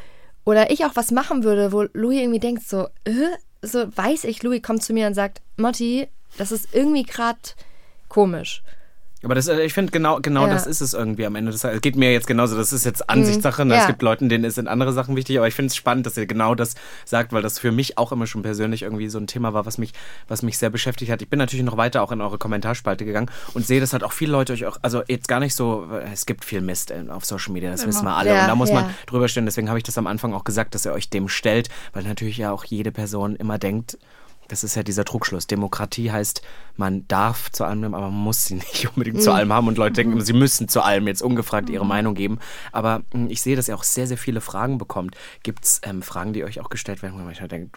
oder ich auch was machen würde, wo Louis irgendwie denkt, so, äh, so weiß ich, Louis kommt zu mir und sagt, Motti, das ist irgendwie gerade komisch. Aber das, äh, ich finde, genau, genau Ja. das ist es irgendwie am Ende. Es geht mir jetzt genauso. Das ist jetzt Ansichtssache. ne? Ja. Es gibt Leuten, denen sind andere Sachen wichtig. Aber ich finde es spannend, dass ihr genau das sagt, weil das für mich auch immer schon persönlich irgendwie so ein Thema war, was mich, was mich sehr beschäftigt hat. Ich bin natürlich noch weiter auch in eure Kommentarspalte gegangen und sehe, dass halt auch viele Leute euch auch, also jetzt gar nicht so, es gibt viel Mist auf Social Media, das wissen wir alle. Ja, und da muss man drüber stehen. Deswegen habe ich das am Anfang auch gesagt, dass ihr euch dem stellt, weil natürlich ja auch jede Person immer denkt, das ist ja dieser Trugschluss. Demokratie heißt, man darf zu allem, aber man muss sie [laughs] nicht unbedingt zu allem haben. Und Leute denken, immer, sie müssen zu allem jetzt ungefragt ihre Meinung geben. Aber mh, ich sehe, dass ihr auch sehr, sehr viele Fragen bekommt. Gibt es ähm, Fragen, die euch auch gestellt werden, wo man manchmal denkt,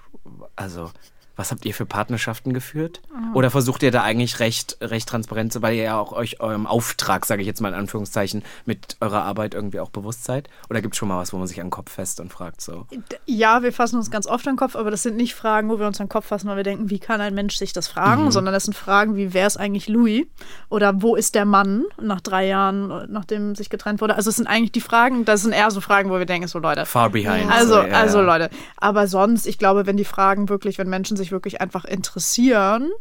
also, was habt ihr für Partnerschaften geführt? Oder versucht ihr da eigentlich recht, recht transparent zu, weil ihr ja auch euch eurem Auftrag, sage ich jetzt mal in Anführungszeichen, mit eurer Arbeit irgendwie auch bewusst seid? Oder gibt es schon mal was, wo man sich an den Kopf fest und fragt so? Ja, wir fassen uns ganz oft an den Kopf, aber das sind nicht Fragen, wo wir uns an den Kopf fassen, weil wir denken, wie kann ein Mensch sich das fragen, Mhm. sondern das sind Fragen wie, wer ist eigentlich Louis? Oder wo ist der Mann nach drei Jahren, nachdem sich getrennt wurde? Also es sind eigentlich die Fragen, das sind eher so Fragen, wo wir denken, so Leute. Far behind. Also, so, ja, also ja. Leute. Aber sonst, ich glaube, wenn die Fragen wirklich, wenn Menschen sich wirklich einfach interessieren,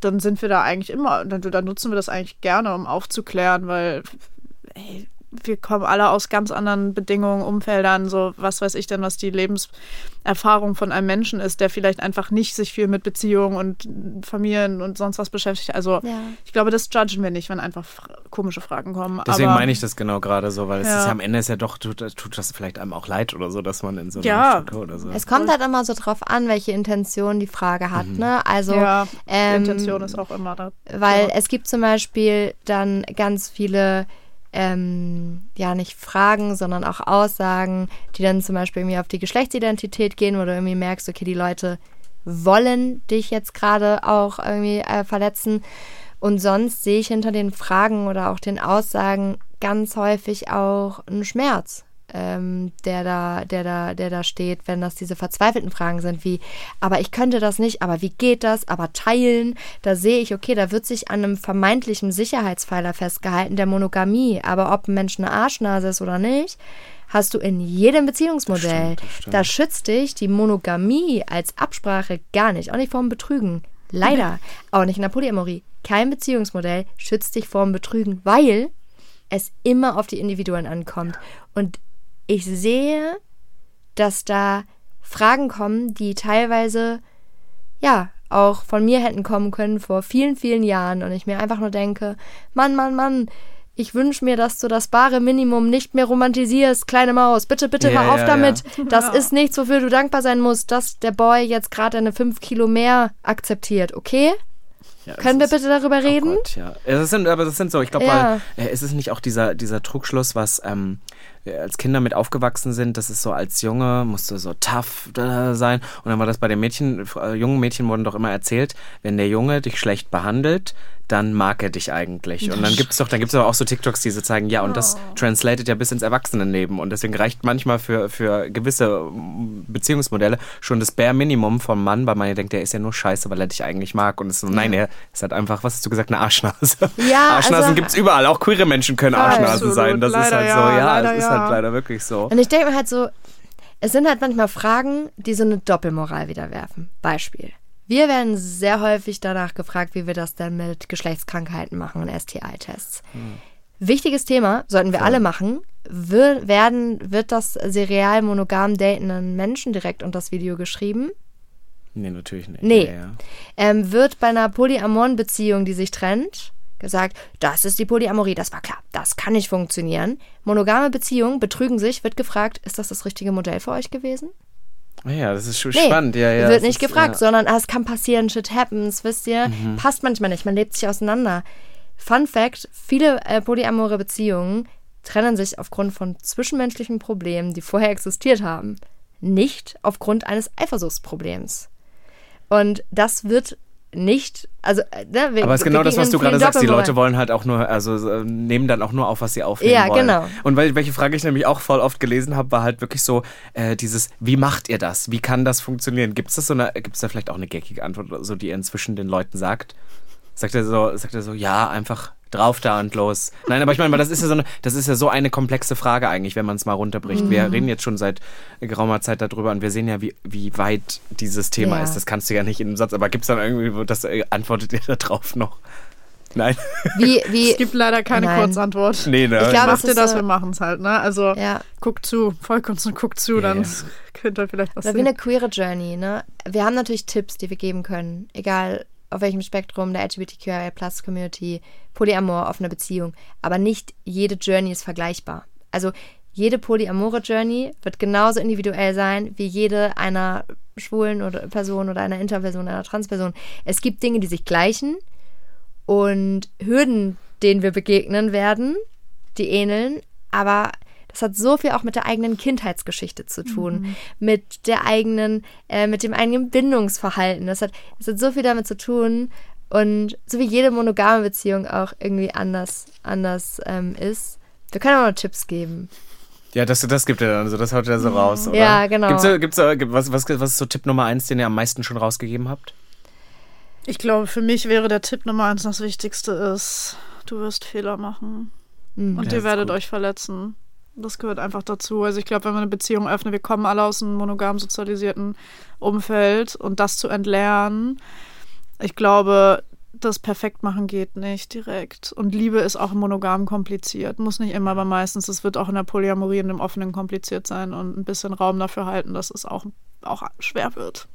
dann sind wir da eigentlich immer, dann, dann nutzen wir das eigentlich gerne, um aufzuklären, weil ey, wir kommen alle aus ganz anderen Bedingungen, Umfeldern, so was weiß ich denn, was die Lebenserfahrung von einem Menschen ist, der vielleicht einfach nicht sich viel mit Beziehungen und Familien und sonst was beschäftigt. Also Ja. ich glaube, das judgen wir nicht, wenn einfach komische Fragen kommen. Deswegen Aber meine ich das genau gerade so, weil es Ja. ist ja am Ende ist ja doch, tut, tut das vielleicht einem auch leid oder so, dass man in so einer Ja. Stücke oder so. Es kommt halt immer so drauf an, welche Intention die Frage hat. Ne? Also, ja, ähm, die Intention ist auch immer da. Weil Ja. es gibt zum Beispiel dann ganz viele, ähm, ja, nicht Fragen, sondern auch Aussagen, die dann zum Beispiel irgendwie auf die Geschlechtsidentität gehen, wo du irgendwie merkst, okay, die Leute wollen dich jetzt gerade auch irgendwie äh, verletzen. Und sonst sehe ich hinter den Fragen oder auch den Aussagen ganz häufig auch einen Schmerz. Ähm, der da, der da, der da steht, wenn das diese verzweifelten Fragen sind, wie, aber ich könnte das nicht, aber wie geht das, aber teilen, da sehe ich, okay, da wird sich an einem vermeintlichen Sicherheitspfeiler festgehalten, der Monogamie, aber ob ein Mensch eine Arschnase ist oder nicht, hast du in jedem Beziehungsmodell. Stimmt, das stimmt. Da schützt dich die Monogamie als Absprache gar nicht, auch nicht vorm Betrügen. Leider, auch nicht in der Polyamorie. Kein Beziehungsmodell schützt dich vorm Betrügen, weil es immer auf die Individuen ankommt. Und ich sehe, dass da Fragen kommen, die teilweise, ja, auch von mir hätten kommen können vor vielen, vielen Jahren. Und ich mir einfach nur denke, Mann, Mann, Mann, ich wünsche mir, dass du das bare Minimum nicht mehr romantisierst, kleine Maus. Bitte, bitte Ja, hör auf ja, damit. ja. [laughs] Das ist nichts, wofür du dankbar sein musst, dass der Boy jetzt gerade eine 5 Kilo mehr akzeptiert, okay? Ja, es Können wir ist- bitte darüber Oh reden? Gott, ja. Das sind, aber das sind so, ich glaube, Ja. weil äh, ist es nicht auch dieser, dieser Trugschluss, was ähm, als Kinder mit aufgewachsen sind, das ist so als Junge musst du so tough äh, sein. Und dann war das bei den Mädchen, äh, jungen Mädchen wurden doch immer erzählt, wenn der Junge dich schlecht behandelt, dann mag er dich eigentlich. Und dann gibt's doch, dann gibt's aber auch so TikToks, die so zeigen, ja, und das translated ja bis ins Erwachsenenleben. Und deswegen reicht manchmal für, für gewisse Beziehungsmodelle schon das Bare Minimum vom Mann, weil man ja denkt, der ist ja nur scheiße, weil er dich eigentlich mag. Und es ist so, nein, er ist halt einfach, was hast du gesagt, eine Arschnase. Ja, [laughs] Arschnasen also- gibt's überall. Auch queere Menschen können Arschnasen sein. Das ist leider halt so, ja, ja, leider es ist halt leider wirklich so. Und ich denke mir halt so, es sind halt manchmal Fragen, die so eine Doppelmoral wieder werfen. Beispiel. Wir werden sehr häufig danach gefragt, wie wir das denn mit Geschlechtskrankheiten machen und STI-Tests. Wichtiges Thema, sollten wir alle machen. Wir, werden, wird das serial monogam datenden Menschen direkt unter das Video geschrieben? Nee, natürlich nicht. Nee. Ja, ja. ähm, wird bei einer polyamoren Beziehung, die sich trennt, gesagt, das ist die Polyamorie, das war klar, das kann nicht funktionieren. Monogame Beziehungen betrügen sich, wird gefragt, ist das das richtige Modell für euch gewesen? Ah Ja, das ist schon Nee, spannend. Ja, ja, wird nicht ist, gefragt, Ja. sondern ah, es kann passieren, shit happens, wisst ihr, Mhm. passt manchmal nicht, man lebt sich auseinander. Fun Fact, viele äh, polyamore Beziehungen trennen sich aufgrund von zwischenmenschlichen Problemen, die vorher existiert haben, nicht aufgrund eines Eifersuchtsproblems. Und das wird nicht, also, äh, ne, wir, Aber es ist genau das, was du gerade sagst. Die. Leute wollen halt auch nur, also äh, nehmen dann auch nur auf, was sie aufnehmen Ja, wollen. genau. Und weil, welche Frage ich nämlich auch voll oft gelesen habe, war halt wirklich so äh, dieses, wie macht ihr das? Wie kann das funktionieren? Gibt es das so eine, gibt es da vielleicht auch eine geckige Antwort, oder so die ihr inzwischen den Leuten sagt? Sagt er so, sagt er so, ja, einfach drauf da und los. Nein, aber ich meine, das ist ja so eine, das ist ja so eine komplexe Frage eigentlich, wenn man es mal runterbricht. Mhm. Wir reden jetzt schon seit geraumer Zeit darüber und wir sehen ja, wie, wie weit dieses Thema Ja. ist. Das kannst du ja nicht in einem Satz, aber gibt es dann irgendwie, wo das äh, antwortet ihr da drauf noch? Nein. Wie, [laughs] wie, Es gibt leider keine Nein. Kurzantwort. Nee, ne? Ich glaube, Macht ihr das, so- wir machen es halt, ne? Also ja. guckt zu, folgt uns und guckt zu, dann Ja. [laughs] könnt ihr vielleicht was Oder wie sehen. eine queere Journey, ne? Wir haben natürlich Tipps, die wir geben können, egal auf welchem Spektrum der LGBTQIA-Plus-Community, Polyamor, offene Beziehung. Aber nicht jede Journey ist vergleichbar. Also jede polyamore Journey wird genauso individuell sein wie jede einer schwulen oder Person oder einer Interperson, einer Transperson. Es gibt Dinge, die sich gleichen und Hürden, denen wir begegnen werden, die ähneln, aber das hat so viel auch mit der eigenen Kindheitsgeschichte zu tun, mit der eigenen, äh, mit dem eigenen Bindungsverhalten. Das hat, das hat so viel damit zu tun und so wie jede monogame Beziehung auch irgendwie anders, anders ähm, ist. Wir können auch noch Tipps geben. Ja, das, das gibt er dann so, das haut er so raus, oder? Ja, genau. Gibt's, gibt's, was, was, was ist so Tipp Nummer eins, den ihr am meisten schon rausgegeben habt? Ich glaube, für mich wäre der Tipp Nummer eins das Wichtigste ist, du wirst Fehler machen. Mhm. Und Ja, ihr werdet gut. euch verletzen. Das gehört einfach dazu. Also ich glaube, wenn wir eine Beziehung öffnen, wir kommen alle aus einem monogam sozialisierten Umfeld und das zu entlernen, ich glaube, das perfekt machen geht nicht direkt. Und Liebe ist auch monogam kompliziert. Muss nicht immer, aber meistens. Es wird auch in der Polyamorie und im Offenen kompliziert sein und ein bisschen Raum dafür halten, dass es auch, auch schwer wird.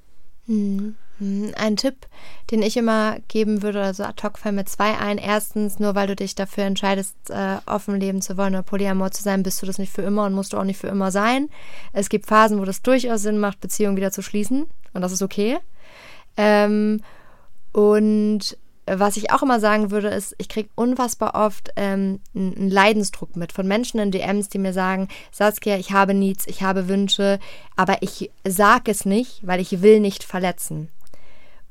Mhm. Mhm. Ein Tipp, den ich immer geben würde, also ad hoc fallen mir zwei ein. Erstens, nur weil du dich dafür entscheidest, äh, offen leben zu wollen oder polyamor zu sein, bist du das nicht für immer und musst du auch nicht für immer sein. Es gibt Phasen, wo das durchaus Sinn macht, Beziehungen wieder zu schließen und das ist okay. Ähm, und was ich auch immer sagen würde, ist, ich kriege unfassbar oft ähm, einen einen Leidensdruck mit von Menschen in DMs, die mir sagen, Saskia, ich habe Needs, ich habe Wünsche, aber ich sage es nicht, weil ich will nicht verletzen.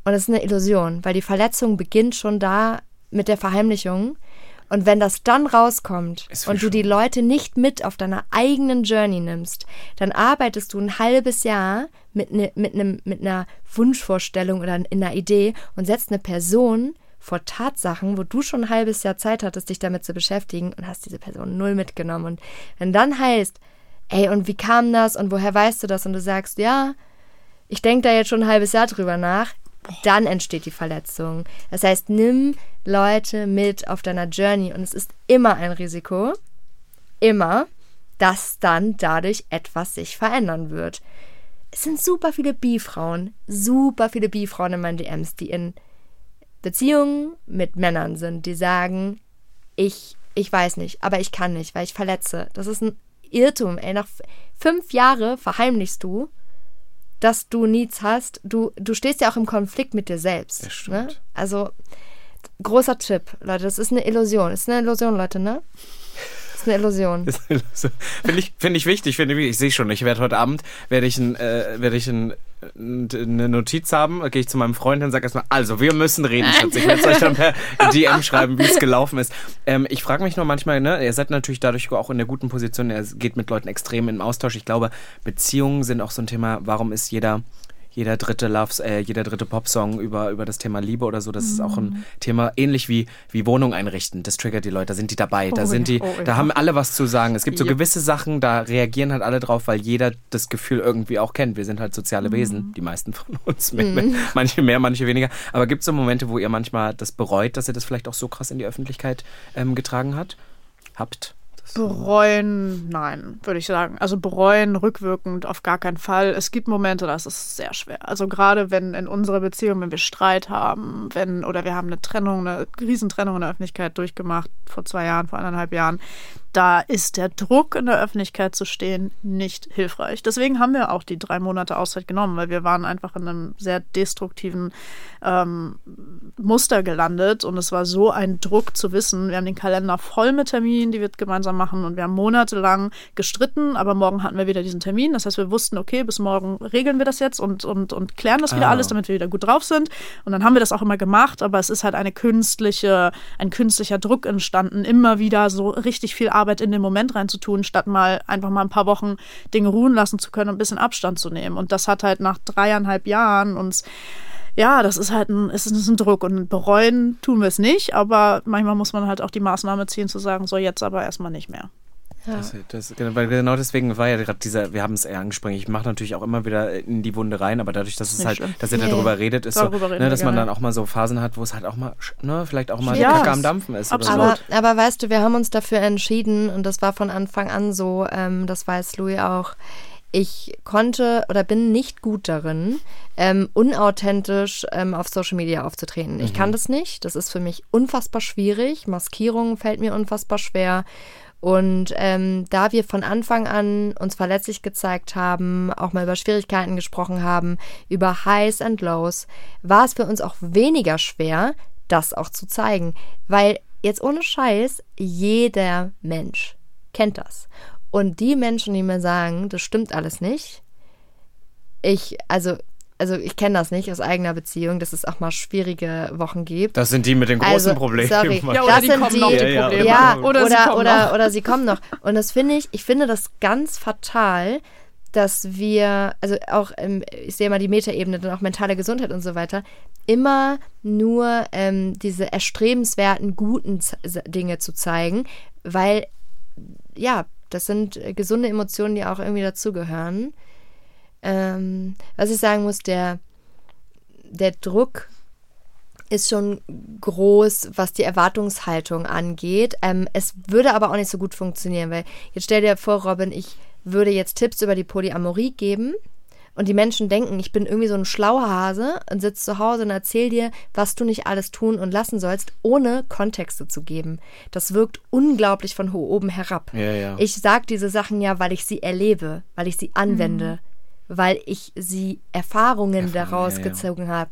Und das ist eine Illusion, weil die Verletzung beginnt schon da mit der Verheimlichung. Und wenn das dann rauskommt und du die Leute nicht mit auf deiner eigenen Journey nimmst, dann arbeitest du ein halbes Jahr mit, ne, mit, einem, mit einer Wunschvorstellung oder in einer Idee und setzt eine Person vor Tatsachen, wo du schon ein halbes Jahr Zeit hattest, dich damit zu beschäftigen und hast diese Person null mitgenommen. Und wenn dann heißt, ey, und wie kam das und woher weißt du das? Und du sagst, ja, ich denke da jetzt schon ein halbes Jahr drüber nach, dann entsteht die Verletzung. Das heißt, nimm Leute mit auf deiner Journey und es ist immer ein Risiko, immer, dass dann dadurch etwas sich verändern wird. Es sind super viele Bi-Frauen, super viele Bi-Frauen in meinen DMs, die in Beziehungen mit Männern sind, die sagen, ich, ich weiß nicht, aber ich kann nicht, weil ich verletze. Das ist ein Irrtum, ey. Nach fünf Jahren verheimlichst du, dass du Needs hast. Du, du stehst ja auch im Konflikt mit dir selbst. Das stimmt. Ne? Also, großer Tipp, Leute. Das ist eine Illusion. Das ist eine Illusion, Leute, ne? Das [laughs] ist eine Illusion. Finde ich, find ich wichtig, finde ich, ich sehe schon, ich werde heute Abend, werde ich, ein, äh, werde ich ein, eine Notiz haben, gehe ich zu meinem Freund und sage erstmal, also wir müssen reden, Schatz. Ich werde euch dann per [laughs] DM schreiben, wie es gelaufen ist. Ähm, ich frage mich nur manchmal, ne, ihr seid natürlich dadurch auch in der guten Position, ihr geht mit Leuten extrem im Austausch. Ich glaube, Beziehungen sind auch so ein Thema, warum ist jeder jeder dritte Loves, äh, jeder dritte Popsong über, über das Thema Liebe oder so, das ist auch ein Thema ähnlich wie, wie Wohnung einrichten. Das triggert die Leute, da sind die dabei, da Oh sind ja, die, oh ja. da haben alle was zu sagen. Es gibt so Ja. gewisse Sachen, da reagieren halt alle drauf, weil jeder das Gefühl irgendwie auch kennt. Wir sind halt soziale Wesen, die meisten von uns, mit, mit, manche mehr, manche weniger. Aber gibt es so Momente, wo ihr manchmal das bereut, dass ihr das vielleicht auch so krass in die Öffentlichkeit ähm, getragen hat? Habt? Bereuen, nein, würde ich sagen. Also bereuen rückwirkend auf gar keinen Fall. Es gibt Momente, das ist sehr schwer. Also gerade wenn in unserer Beziehung, wenn wir Streit haben, wenn, oder wir haben eine Trennung, eine Riesentrennung in der Öffentlichkeit durchgemacht, vor zwei Jahren, vor eineinhalb Jahren, da ist der Druck in der Öffentlichkeit zu stehen nicht hilfreich. Deswegen haben wir auch die drei Monate Auszeit genommen, weil wir waren einfach in einem sehr destruktiven ähm, Muster gelandet und es war so ein Druck zu wissen, wir haben den Kalender voll mit Terminen, die wir gemeinsam machen und wir haben monatelang gestritten, aber morgen hatten wir wieder diesen Termin. Das heißt, wir wussten, okay, bis morgen regeln wir das jetzt und, und, und klären das wieder Ah. alles, damit wir wieder gut drauf sind. Und dann haben wir das auch immer gemacht, aber es ist halt eine künstliche, ein künstlicher Druck entstanden, immer wieder so richtig viel Arbeit in den Moment reinzutun, statt mal einfach mal ein paar Wochen Dinge ruhen lassen zu können und ein bisschen Abstand zu nehmen. Und das hat halt nach dreieinhalb Jahren uns ja, das ist halt ein, es ist ein Druck und bereuen tun wir es nicht, aber manchmal muss man halt auch die Maßnahme ziehen, zu sagen, so jetzt aber erstmal nicht mehr. Das, das, weil genau deswegen war ja gerade dieser, wir haben es eher angesprochen, ich mache natürlich auch immer wieder in die Wunde rein, aber dadurch, dass es halt, schlimm. dass ihr Nee. darüber redet, ist Darüber so, ne, dass man dann auch mal so Phasen hat, wo es halt auch mal, ne, vielleicht auch mal Ja, Kacke am Dampfen ist oder so. absolut. Aber, aber weißt du, wir haben uns dafür entschieden und das war von Anfang an so, ähm, das weiß Louis auch. Ich konnte oder bin nicht gut darin, ähm, unauthentisch ähm, auf Social Media aufzutreten. Ich kann das nicht. Das ist für mich unfassbar schwierig. Maskierung fällt mir unfassbar schwer. Und ähm, da wir von Anfang an uns verletzlich gezeigt haben, auch mal über Schwierigkeiten gesprochen haben, über Highs and Lows, war es für uns auch weniger schwer, das auch zu zeigen. Weil jetzt ohne Scheiß, jeder Mensch kennt das. Und die Menschen, die mir sagen, das stimmt alles nicht, ich, also, also ich kenne das nicht aus eigener Beziehung, dass es auch mal schwierige Wochen gibt. Das sind die mit den großen Also, Problemen. sorry. Ja, oder Das die sind kommen die- noch, die Ja, Probleme. Ja, Oder oder, sie oder, kommen oder, noch. oder sie kommen noch. Und das finde ich, ich finde das ganz fatal, dass wir, also auch, ähm, ich sehe mal die Metaebene, dann auch mentale Gesundheit und so weiter, immer nur ähm, diese erstrebenswerten, guten Z Dinge zu zeigen, weil, ja, das sind gesunde Emotionen, die auch irgendwie dazugehören. Ähm, was ich sagen muss, der, der Druck ist schon groß, was die Erwartungshaltung angeht. Ähm, es würde aber auch nicht so gut funktionieren, weil jetzt stell dir vor, Robin, ich würde jetzt Tipps über die Polyamorie geben und die Menschen denken, ich bin irgendwie so ein schlauer Hase und sitze zu Hause und erzähl dir, was du nicht alles tun und lassen sollst, ohne Kontexte zu geben. Das wirkt unglaublich von ho- oben herab. Ja, ja. Ich sage diese Sachen ja, weil ich sie erlebe, weil ich sie anwende, weil ich sie Erfahrungen Erfahrung, daraus ja, ja. gezogen habe.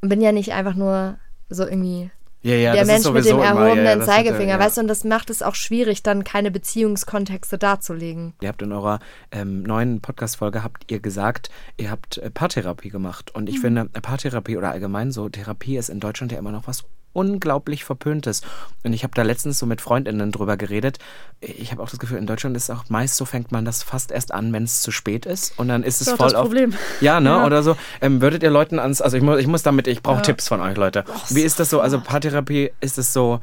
Bin ja nicht einfach nur so irgendwie ja, ja, der Mensch mit dem erhobenen ja, ja, Zeigefinger, ja. weißt du, und das macht es auch schwierig, dann keine Beziehungskontexte darzulegen. Ihr habt in eurer ähm, neuen Podcast-Folge habt ihr gesagt, ihr habt äh, Paartherapie gemacht. Und Mhm. ich finde, äh, Paartherapie oder allgemein so Therapie ist in Deutschland ja immer noch was unglaublich verpöntes. Und ich habe da letztens so mit Freundinnen drüber geredet. Ich habe auch das Gefühl, in Deutschland ist auch meist so, fängt man das fast erst an, wenn es zu spät ist. Und dann ist es Das ist voll das oft- Problem. Ja, ne? Ja. Oder so. Ähm, würdet ihr Leuten ans, also ich muss, ich muss damit, ich brauche Tipps von euch, Leute. Wie ist das so? Also Paartherapie, ist es so,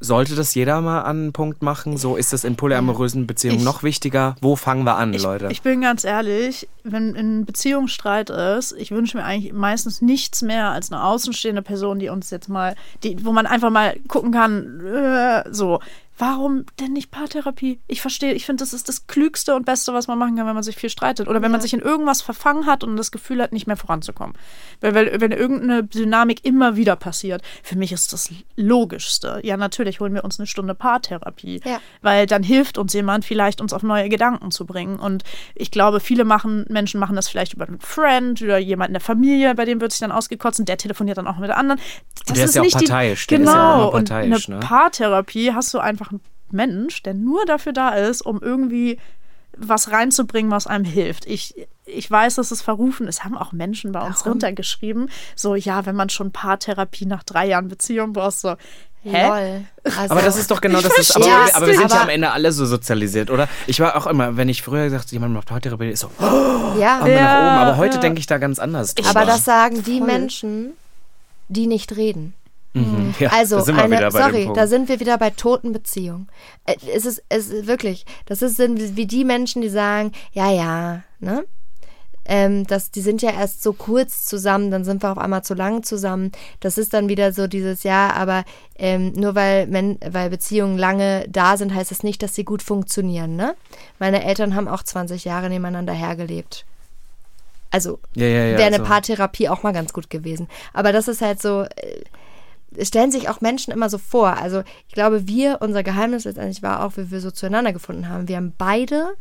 sollte das jeder mal an einen Punkt machen? So ist das in polyamorösen Beziehungen Ich- noch wichtiger? Wo fangen wir an, Ich, Leute? ich bin ganz ehrlich, wenn in Beziehung Streit ist, ich wünsche mir eigentlich meistens nichts mehr als eine außenstehende Person, die uns jetzt mal, die, wo man einfach mal gucken kann, äh, so. Warum denn nicht Paartherapie? Ich verstehe, ich finde, das ist das Klügste und Beste, was man machen kann, wenn man sich viel streitet. Oder wenn man sich in irgendwas verfangen hat und das Gefühl hat, nicht mehr voranzukommen. Weil, weil wenn irgendeine Dynamik immer wieder passiert, für mich ist das Logischste. Ja, natürlich holen wir uns eine Stunde Paartherapie. Ja. Weil dann hilft uns jemand vielleicht, uns auf neue Gedanken zu bringen. Und ich glaube, viele machen, Menschen machen das vielleicht über einen Friend oder jemand in der Familie, bei dem wird sich dann ausgekotzt und der telefoniert dann auch mit der anderen. Das Der ist ja auch parteiisch, ist Genau. ja auch immer und parteiisch, eine ne? Paartherapie hast du einfach einen Mensch, der nur dafür da ist, um irgendwie was reinzubringen, was einem hilft. Ich, ich weiß, dass es verrufen ist. Haben auch Menschen bei uns Warum? runtergeschrieben. So, ja, wenn man schon Paartherapie nach drei Jahren Beziehung brauchst, so, hä? Also, aber das ist doch genau das. Ist, aber, aber wir sind ja nicht. am Ende alle so sozialisiert, oder? Ich war auch immer, wenn ich früher gesagt jemand macht Paartherapie, ist so, oh, ja. Arme nach oben. Aber heute ja. denke ich da ganz anders. drüber. Aber das sagen die Voll. Menschen, die nicht reden. Mhm. Ja, [laughs] Also, eine, sorry, da sind wir wieder bei toten Beziehungen. Äh, Es ist, es ist wirklich, das ist, sind wie die Menschen, die sagen, ja, ja, ne? Ähm, das, die sind ja erst so kurz zusammen, dann sind wir auf einmal zu lang zusammen. Das ist dann wieder so dieses Ja, aber ähm, nur weil, Men weil Beziehungen lange da sind, heißt das nicht, dass sie gut funktionieren. Ne? Meine Eltern haben auch 20 Jahre nebeneinander hergelebt. Also Ja, ja, ja, wäre eine so. Paartherapie auch mal ganz gut gewesen. Aber das ist halt so, äh, stellen sich auch Menschen immer so vor. Also ich glaube, wir, unser Geheimnis letztendlich war auch, wie wir so zueinander gefunden haben. Wir haben beide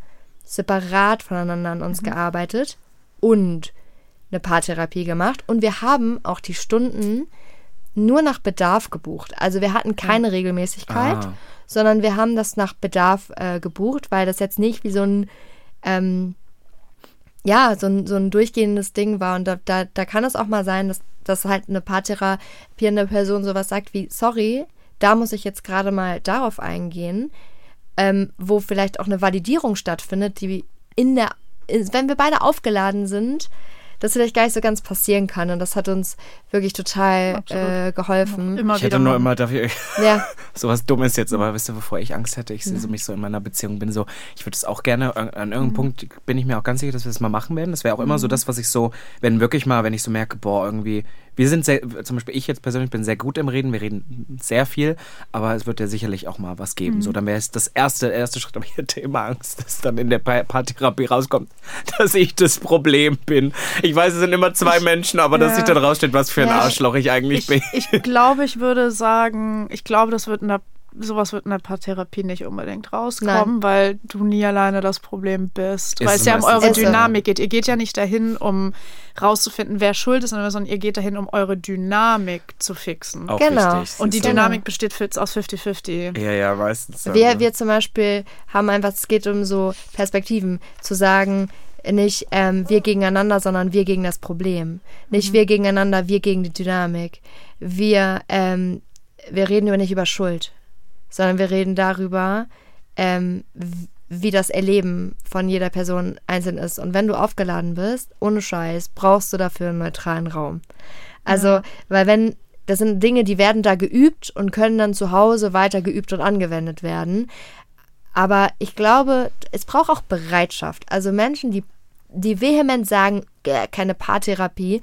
separat voneinander an Mhm. uns gearbeitet und eine Paartherapie gemacht. Und wir haben auch die Stunden nur nach Bedarf gebucht. Also wir hatten keine Regelmäßigkeit, Ah. sondern wir haben das nach Bedarf äh, gebucht, weil das jetzt nicht wie so ein ähm, ja, so ein, so ein durchgehendes Ding war. Und da, da, da kann es auch mal sein, dass, dass halt eine paartherapierende Person sowas sagt wie, sorry, da muss ich jetzt gerade mal darauf eingehen, ähm, wo vielleicht auch eine Validierung stattfindet, die in der, wenn wir beide aufgeladen sind, das vielleicht gar nicht so ganz passieren kann. Und das hat uns wirklich total äh, geholfen. Immer ich hätte nur immer dafür [laughs] Ja, sowas Dummes jetzt, aber wisst ihr, wovor ich Angst hätte? Ich sehe so mich so in meiner Beziehung, bin so, ich würde es auch gerne, an, an irgendeinem Punkt bin ich mir auch ganz sicher, dass wir das mal machen werden. Das wäre auch immer so das, was ich so, wenn wirklich mal, wenn ich so merke, boah, irgendwie, wir sind sehr, zum Beispiel ich jetzt persönlich bin sehr gut im Reden, wir reden sehr viel, aber es wird ja sicherlich auch mal was geben. So, dann wäre es das erste, erste Schritt, [laughs] aber ich hätte immer Angst, dass dann in der Pa- Paartherapie rauskommt, [laughs] dass ich das Problem bin. Ich weiß, es sind immer zwei Menschen, aber dass Ja. sich dann rausstellt, was für ein Ja. Arschloch ich eigentlich bin. Ich, ich glaube, ich würde sagen, ich glaube, das wird in der sowas wird in der Paartherapie nicht unbedingt rauskommen, Nein. weil du nie alleine das Problem bist. Ist weil es ja um eure. Dynamik geht. Ihr geht ja nicht dahin, um rauszufinden, wer schuld ist, sondern ihr geht dahin, um eure Dynamik zu fixen. Auch Genau. wichtig. Und die du? Dynamik besteht für- aus 50-50. Ja, ja, meistens. Wir, also. wir zum Beispiel haben einfach, es geht um so Perspektiven, zu sagen, nicht ähm, wir gegeneinander, sondern wir gegen das Problem. Nicht wir gegeneinander, wir gegen die Dynamik. Wir, ähm, wir reden über nicht über Schuld, sondern wir reden darüber, ähm, wie das Erleben von jeder Person einzeln ist. Und wenn du aufgeladen bist, ohne Scheiß, brauchst du dafür einen neutralen Raum. Also, weil wenn, das sind Dinge, die werden da geübt und können dann zu Hause weiter geübt und angewendet werden. Aber ich glaube, es braucht auch Bereitschaft. Also Menschen, die, die vehement sagen, "Gäh, keine Paartherapie,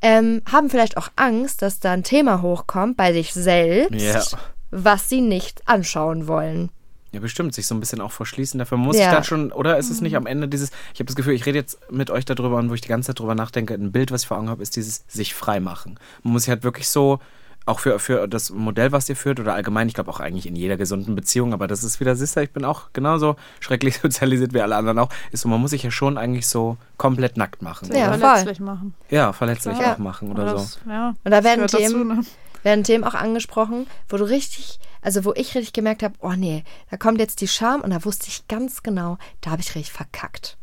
ähm, haben vielleicht auch Angst, dass da ein Thema hochkommt bei sich selbst, Ja. Was sie nicht anschauen wollen. Ja, bestimmt, sich so ein bisschen auch verschließen. Dafür muss Ja. ich dann schon, oder ist es nicht am Ende dieses, ich habe das Gefühl, ich rede jetzt mit euch darüber und wo ich die ganze Zeit drüber nachdenke, ein Bild, was ich vor Augen habe, ist dieses sich frei machen. Man muss sich halt wirklich so, auch für, für das Modell, was ihr führt, oder allgemein, ich glaube auch eigentlich in jeder gesunden Beziehung, aber das ist wieder, sister, ich bin auch genauso schrecklich [laughs] sozialisiert wie alle anderen auch, ist so, man muss sich ja schon eigentlich so komplett nackt machen. Ja, oder? verletzlich machen. ja verletzlich Ja. auch machen oder so. Das, ja, Und da werden gehört dazu, Themen, ne? Werden Themen auch angesprochen, wo du richtig, also wo ich richtig gemerkt habe, oh nee, da kommt jetzt die Scham und da wusste ich ganz genau, da habe ich richtig verkackt.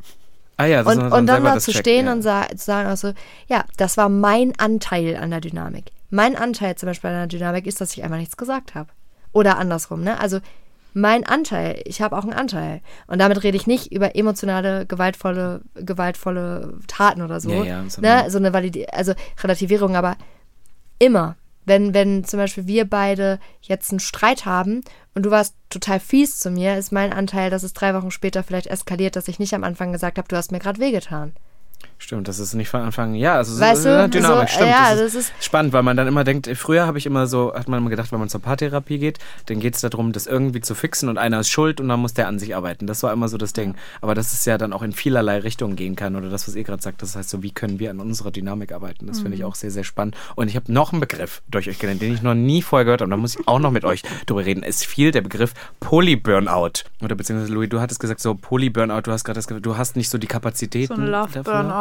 Ah ja, das Und, und dann mal zu checken, stehen ja. und sa zu sagen, also, ja, das war mein Anteil an der Dynamik. mein Anteil zum Beispiel an der Dynamik ist, dass ich einfach nichts gesagt habe. Oder andersrum, ne? Also mein Anteil, ich habe auch einen Anteil. Und damit rede ich nicht über emotionale, gewaltvolle, gewaltvolle Taten oder so. Ja, ja, so ne? so eine Validi also Relativierung, aber immer, wenn, wenn zum Beispiel wir beide jetzt einen Streit haben und du warst total fies zu mir, ist mein Anteil, dass es drei Wochen später vielleicht eskaliert, dass ich nicht am Anfang gesagt habe, du hast mir gerade wehgetan. Stimmt, das ist nicht von Anfang. Ja, also Weißt so, ja, Dynamik, so, stimmt. ja, das, das ist ist- spannend, weil man dann immer denkt, früher habe ich immer so, hat man immer gedacht, wenn man zur Paartherapie geht, dann geht es darum, das irgendwie zu fixen und einer ist schuld und dann muss der an sich arbeiten. Das war immer so das Ding. Aber dass es ja dann auch in vielerlei Richtungen gehen kann oder das, was ihr gerade sagt, das heißt so, wie können wir an unserer Dynamik arbeiten? Das finde ich auch sehr, sehr spannend. Und ich habe noch einen Begriff durch euch gelernt, den ich noch nie vorher gehört habe und da muss ich auch noch mit euch drüber reden. Es fiel der Begriff Polyburnout. Oder beziehungsweise, Louis, du hattest gesagt, so Polyburnout, du hast gerade das du hast nicht so die Kapazitäten. So eine Love.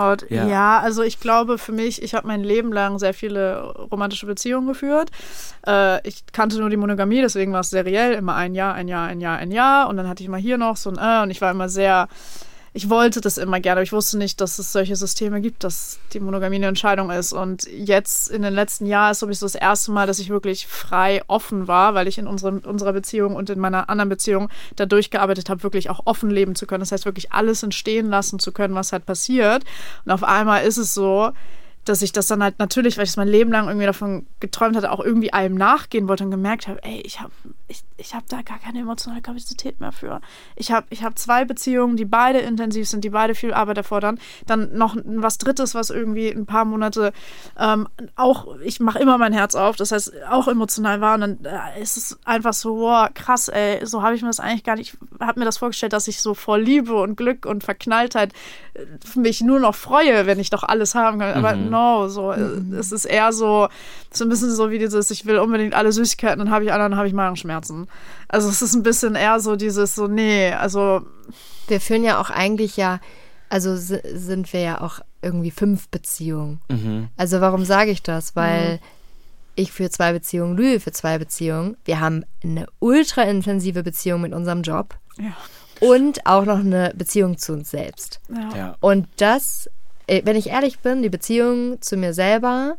Burnout. Ja. Ja. also ich glaube für mich, ich habe mein Leben lang sehr viele romantische Beziehungen geführt. Äh, ich kannte nur die Monogamie, deswegen war es seriell, immer ein Jahr, ein Jahr, ein Jahr, ein Jahr. Und dann hatte ich mal hier noch so ein äh, und ich war immer sehr, ich wollte das immer gerne, aber ich wusste nicht, dass es solche Systeme gibt, dass die Monogamie eine Entscheidung ist. Und jetzt in den letzten Jahren ist sowieso das erste Mal, dass ich wirklich frei offen war, weil ich in unserem, unserer Beziehung und in meiner anderen Beziehung da durchgearbeitet habe, wirklich auch offen leben zu können. Das heißt, wirklich alles entstehen lassen zu können, was halt passiert. Und auf einmal ist es so, dass ich das dann halt natürlich, weil ich es mein Leben lang irgendwie davon geträumt hatte, auch irgendwie allem nachgehen wollte und gemerkt habe, ey, ich habe ich, ich hab da gar keine emotionale Kapazität mehr für. Ich habe ich hab zwei Beziehungen, die beide intensiv sind, die beide viel Arbeit erfordern. Dann noch was Drittes, was irgendwie ein paar Monate ähm, auch, ich mache immer mein Herz auf, das heißt auch emotional war. Und dann äh, ist es einfach so, wow, krass, ey, so habe ich mir das eigentlich gar nicht, habe mir das vorgestellt, dass ich so vor Liebe und Glück und Verknalltheit äh, mich nur noch freue, wenn ich doch alles haben kann. Aber no, so, äh, es ist eher so, so ein bisschen so wie dieses, ich will unbedingt alle Süßigkeiten, dann habe ich alle, dann habe ich Magenschmerzen. Also es ist ein bisschen eher so dieses, so, nee, also Wir führen ja auch eigentlich ja, also si- sind wir ja auch irgendwie fünf Beziehungen. Also warum sage ich das? Weil ich für zwei Beziehungen, Louis für zwei Beziehungen. Wir haben eine ultra intensive Beziehung mit unserem Job Ja. und auch noch eine Beziehung zu uns selbst. Ja. Und das, wenn ich ehrlich bin, die Beziehung zu mir selber,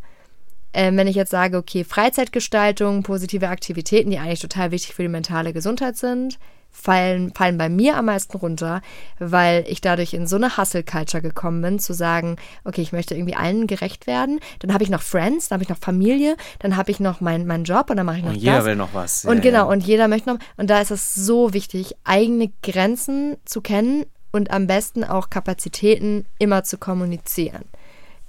äh, wenn ich jetzt sage, okay, Freizeitgestaltung, positive Aktivitäten, die eigentlich total wichtig für die mentale Gesundheit sind, fallen, fallen bei mir am meisten runter, weil ich dadurch in so eine Hustle-Culture gekommen bin, zu sagen, okay, ich möchte irgendwie allen gerecht werden. Dann habe ich noch Friends, dann habe ich noch Familie, dann habe ich noch meinen meinen Job und dann mache ich noch Und jeder das. will noch was. Und Ja, genau, ja. und jeder möchte noch. Und da ist es so wichtig, eigene Grenzen zu kennen und am besten auch Kapazitäten immer zu kommunizieren.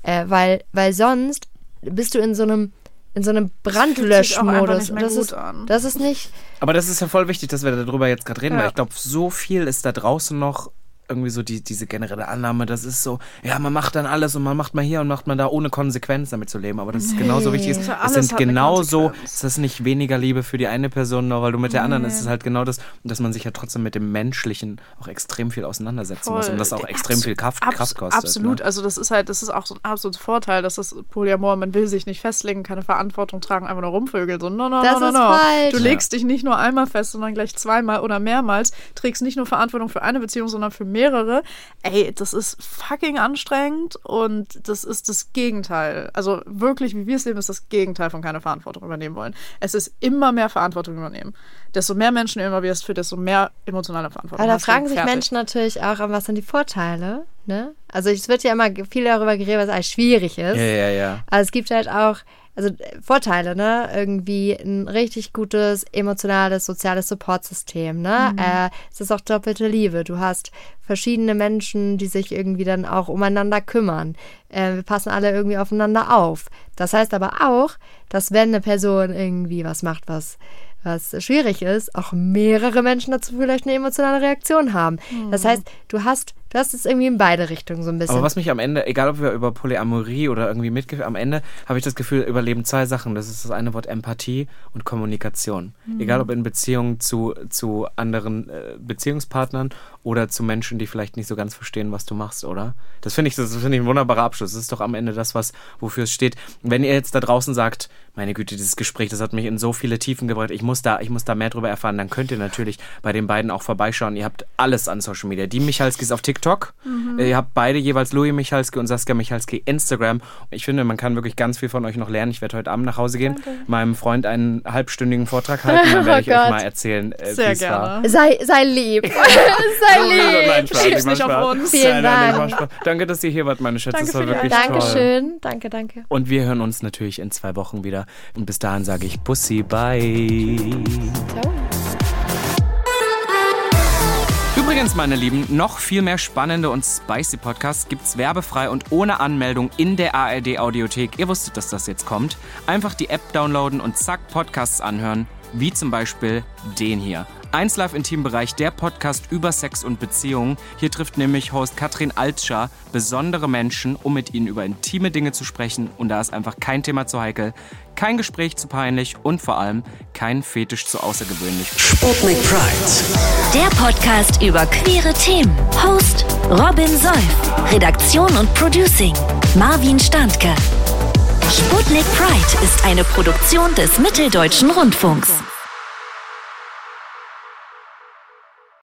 Äh, weil, weil sonst bist du in so einem, in so einem Brandlöschmodus. Das gut ist, an. das ist nicht. Aber das ist ja voll wichtig, dass wir darüber jetzt gerade reden, Ja. weil ich glaube, so viel ist da draußen noch irgendwie so die, diese generelle Annahme, das ist so, ja, man macht dann alles und man macht mal hier und macht man da ohne Konsequenz damit zu leben. Aber das ist genauso wichtig. Ist, Also es sind genauso, Konsequenz. ist das nicht weniger Liebe für die eine Person, nur weil du mit der anderen, es ist halt genau das, dass man sich ja trotzdem mit dem Menschlichen auch extrem viel auseinandersetzen muss und das auch Voll. extrem viel Kraft, Abs- Kraft kostet. Absolut, Ne? also das ist halt, das ist auch so ein absoluter Vorteil, dass das Polyamor, man will sich nicht festlegen, keine Verantwortung tragen, einfach nur rumvögeln. So, no, no, Das no, no, no. Du legst dich nicht nur einmal fest, sondern gleich zweimal oder mehrmals, trägst nicht nur Verantwortung für eine Beziehung, sondern für mehrere. Ey, das ist fucking anstrengend und das ist das Gegenteil. Also wirklich, wie wir es leben, ist das Gegenteil von keine Verantwortung übernehmen wollen. Es ist immer mehr Verantwortung übernehmen. Desto mehr Menschen du involvierst, für desto mehr emotionale Verantwortung. Aber da fragen sich Fertig. Menschen natürlich auch, was sind die Vorteile? Ne? Also es wird ja immer viel darüber geredet, was eigentlich schwierig ist. Ja, ja, ja. Aber es gibt halt auch, also äh, Vorteile, ne? Irgendwie ein richtig gutes emotionales, soziales Supportsystem, ne? Äh, es ist auch doppelte Liebe. Du hast verschiedene Menschen, die sich irgendwie dann auch umeinander kümmern. Äh, wir passen alle irgendwie aufeinander auf. Das heißt aber auch, dass wenn eine Person irgendwie was macht, was was schwierig ist, auch mehrere Menschen dazu vielleicht eine emotionale Reaktion haben. Das heißt, du hast, hast es irgendwie in beide Richtungen so ein bisschen. Aber was mich am Ende, egal ob wir über Polyamorie oder irgendwie mitgeführt, am Ende habe ich das Gefühl, überleben zwei Sachen. Das ist das eine Wort Empathie und Kommunikation. Egal ob in Beziehung zu, zu anderen äh, Beziehungspartnern oder zu Menschen, die vielleicht nicht so ganz verstehen, was du machst, oder? Das finde ich, das finde ich ein wunderbarer Abschluss. Das ist doch am Ende das, was, wofür es steht. Wenn ihr jetzt da draußen sagt, meine Güte, dieses Gespräch, das hat mich in so viele Tiefen gebracht, ich muss da, ich muss da mehr drüber erfahren, dann könnt ihr natürlich bei den beiden auch vorbeischauen. Ihr habt alles an Social Media. Die Michalskis auf TikTok TikTok. Ihr habt beide jeweils Louis Michalski und Saskia Michalski Instagram. Ich finde, man kann wirklich ganz viel von euch noch lernen. Ich werde heute Abend nach Hause gehen, meinem Freund einen halbstündigen Vortrag halten. Dann werde [laughs] ich Oh euch mal erzählen, äh, wie Sehr es war. gerne. Sei, sei lieb. [laughs] sei Nein, lieb. Spaß, Schieb's nicht auf uns. Vielen Nein, nein, Dank. Danke, dass ihr hier wart, meine Schätze. Danke Das war wirklich toll. Dankeschön. Danke, danke. Und wir hören uns natürlich in zwei Wochen wieder. Und bis dahin sage ich Bussi, bye. Ciao. Übrigens, meine Lieben, noch viel mehr spannende und spicy Podcasts gibt's werbefrei und ohne Anmeldung in der ARD Audiothek. Ihr wusstet, dass das jetzt kommt. Einfach die App downloaden und zack, Podcasts anhören. Wie zum Beispiel den hier. 1 Live Intimbereich, der Podcast über Sex und Beziehungen. Hier trifft nämlich Host Katrin Altscher besondere Menschen, um mit ihnen über intime Dinge zu sprechen. Und da ist einfach kein Thema zu heikel, kein Gespräch zu peinlich und vor allem kein Fetisch zu außergewöhnlich. Sputnik Pride. Der Podcast über queere Themen. Host Robin Solf. Redaktion und Producing Marvin Standke. Sputnik Pride ist eine Produktion des Mitteldeutschen Rundfunks.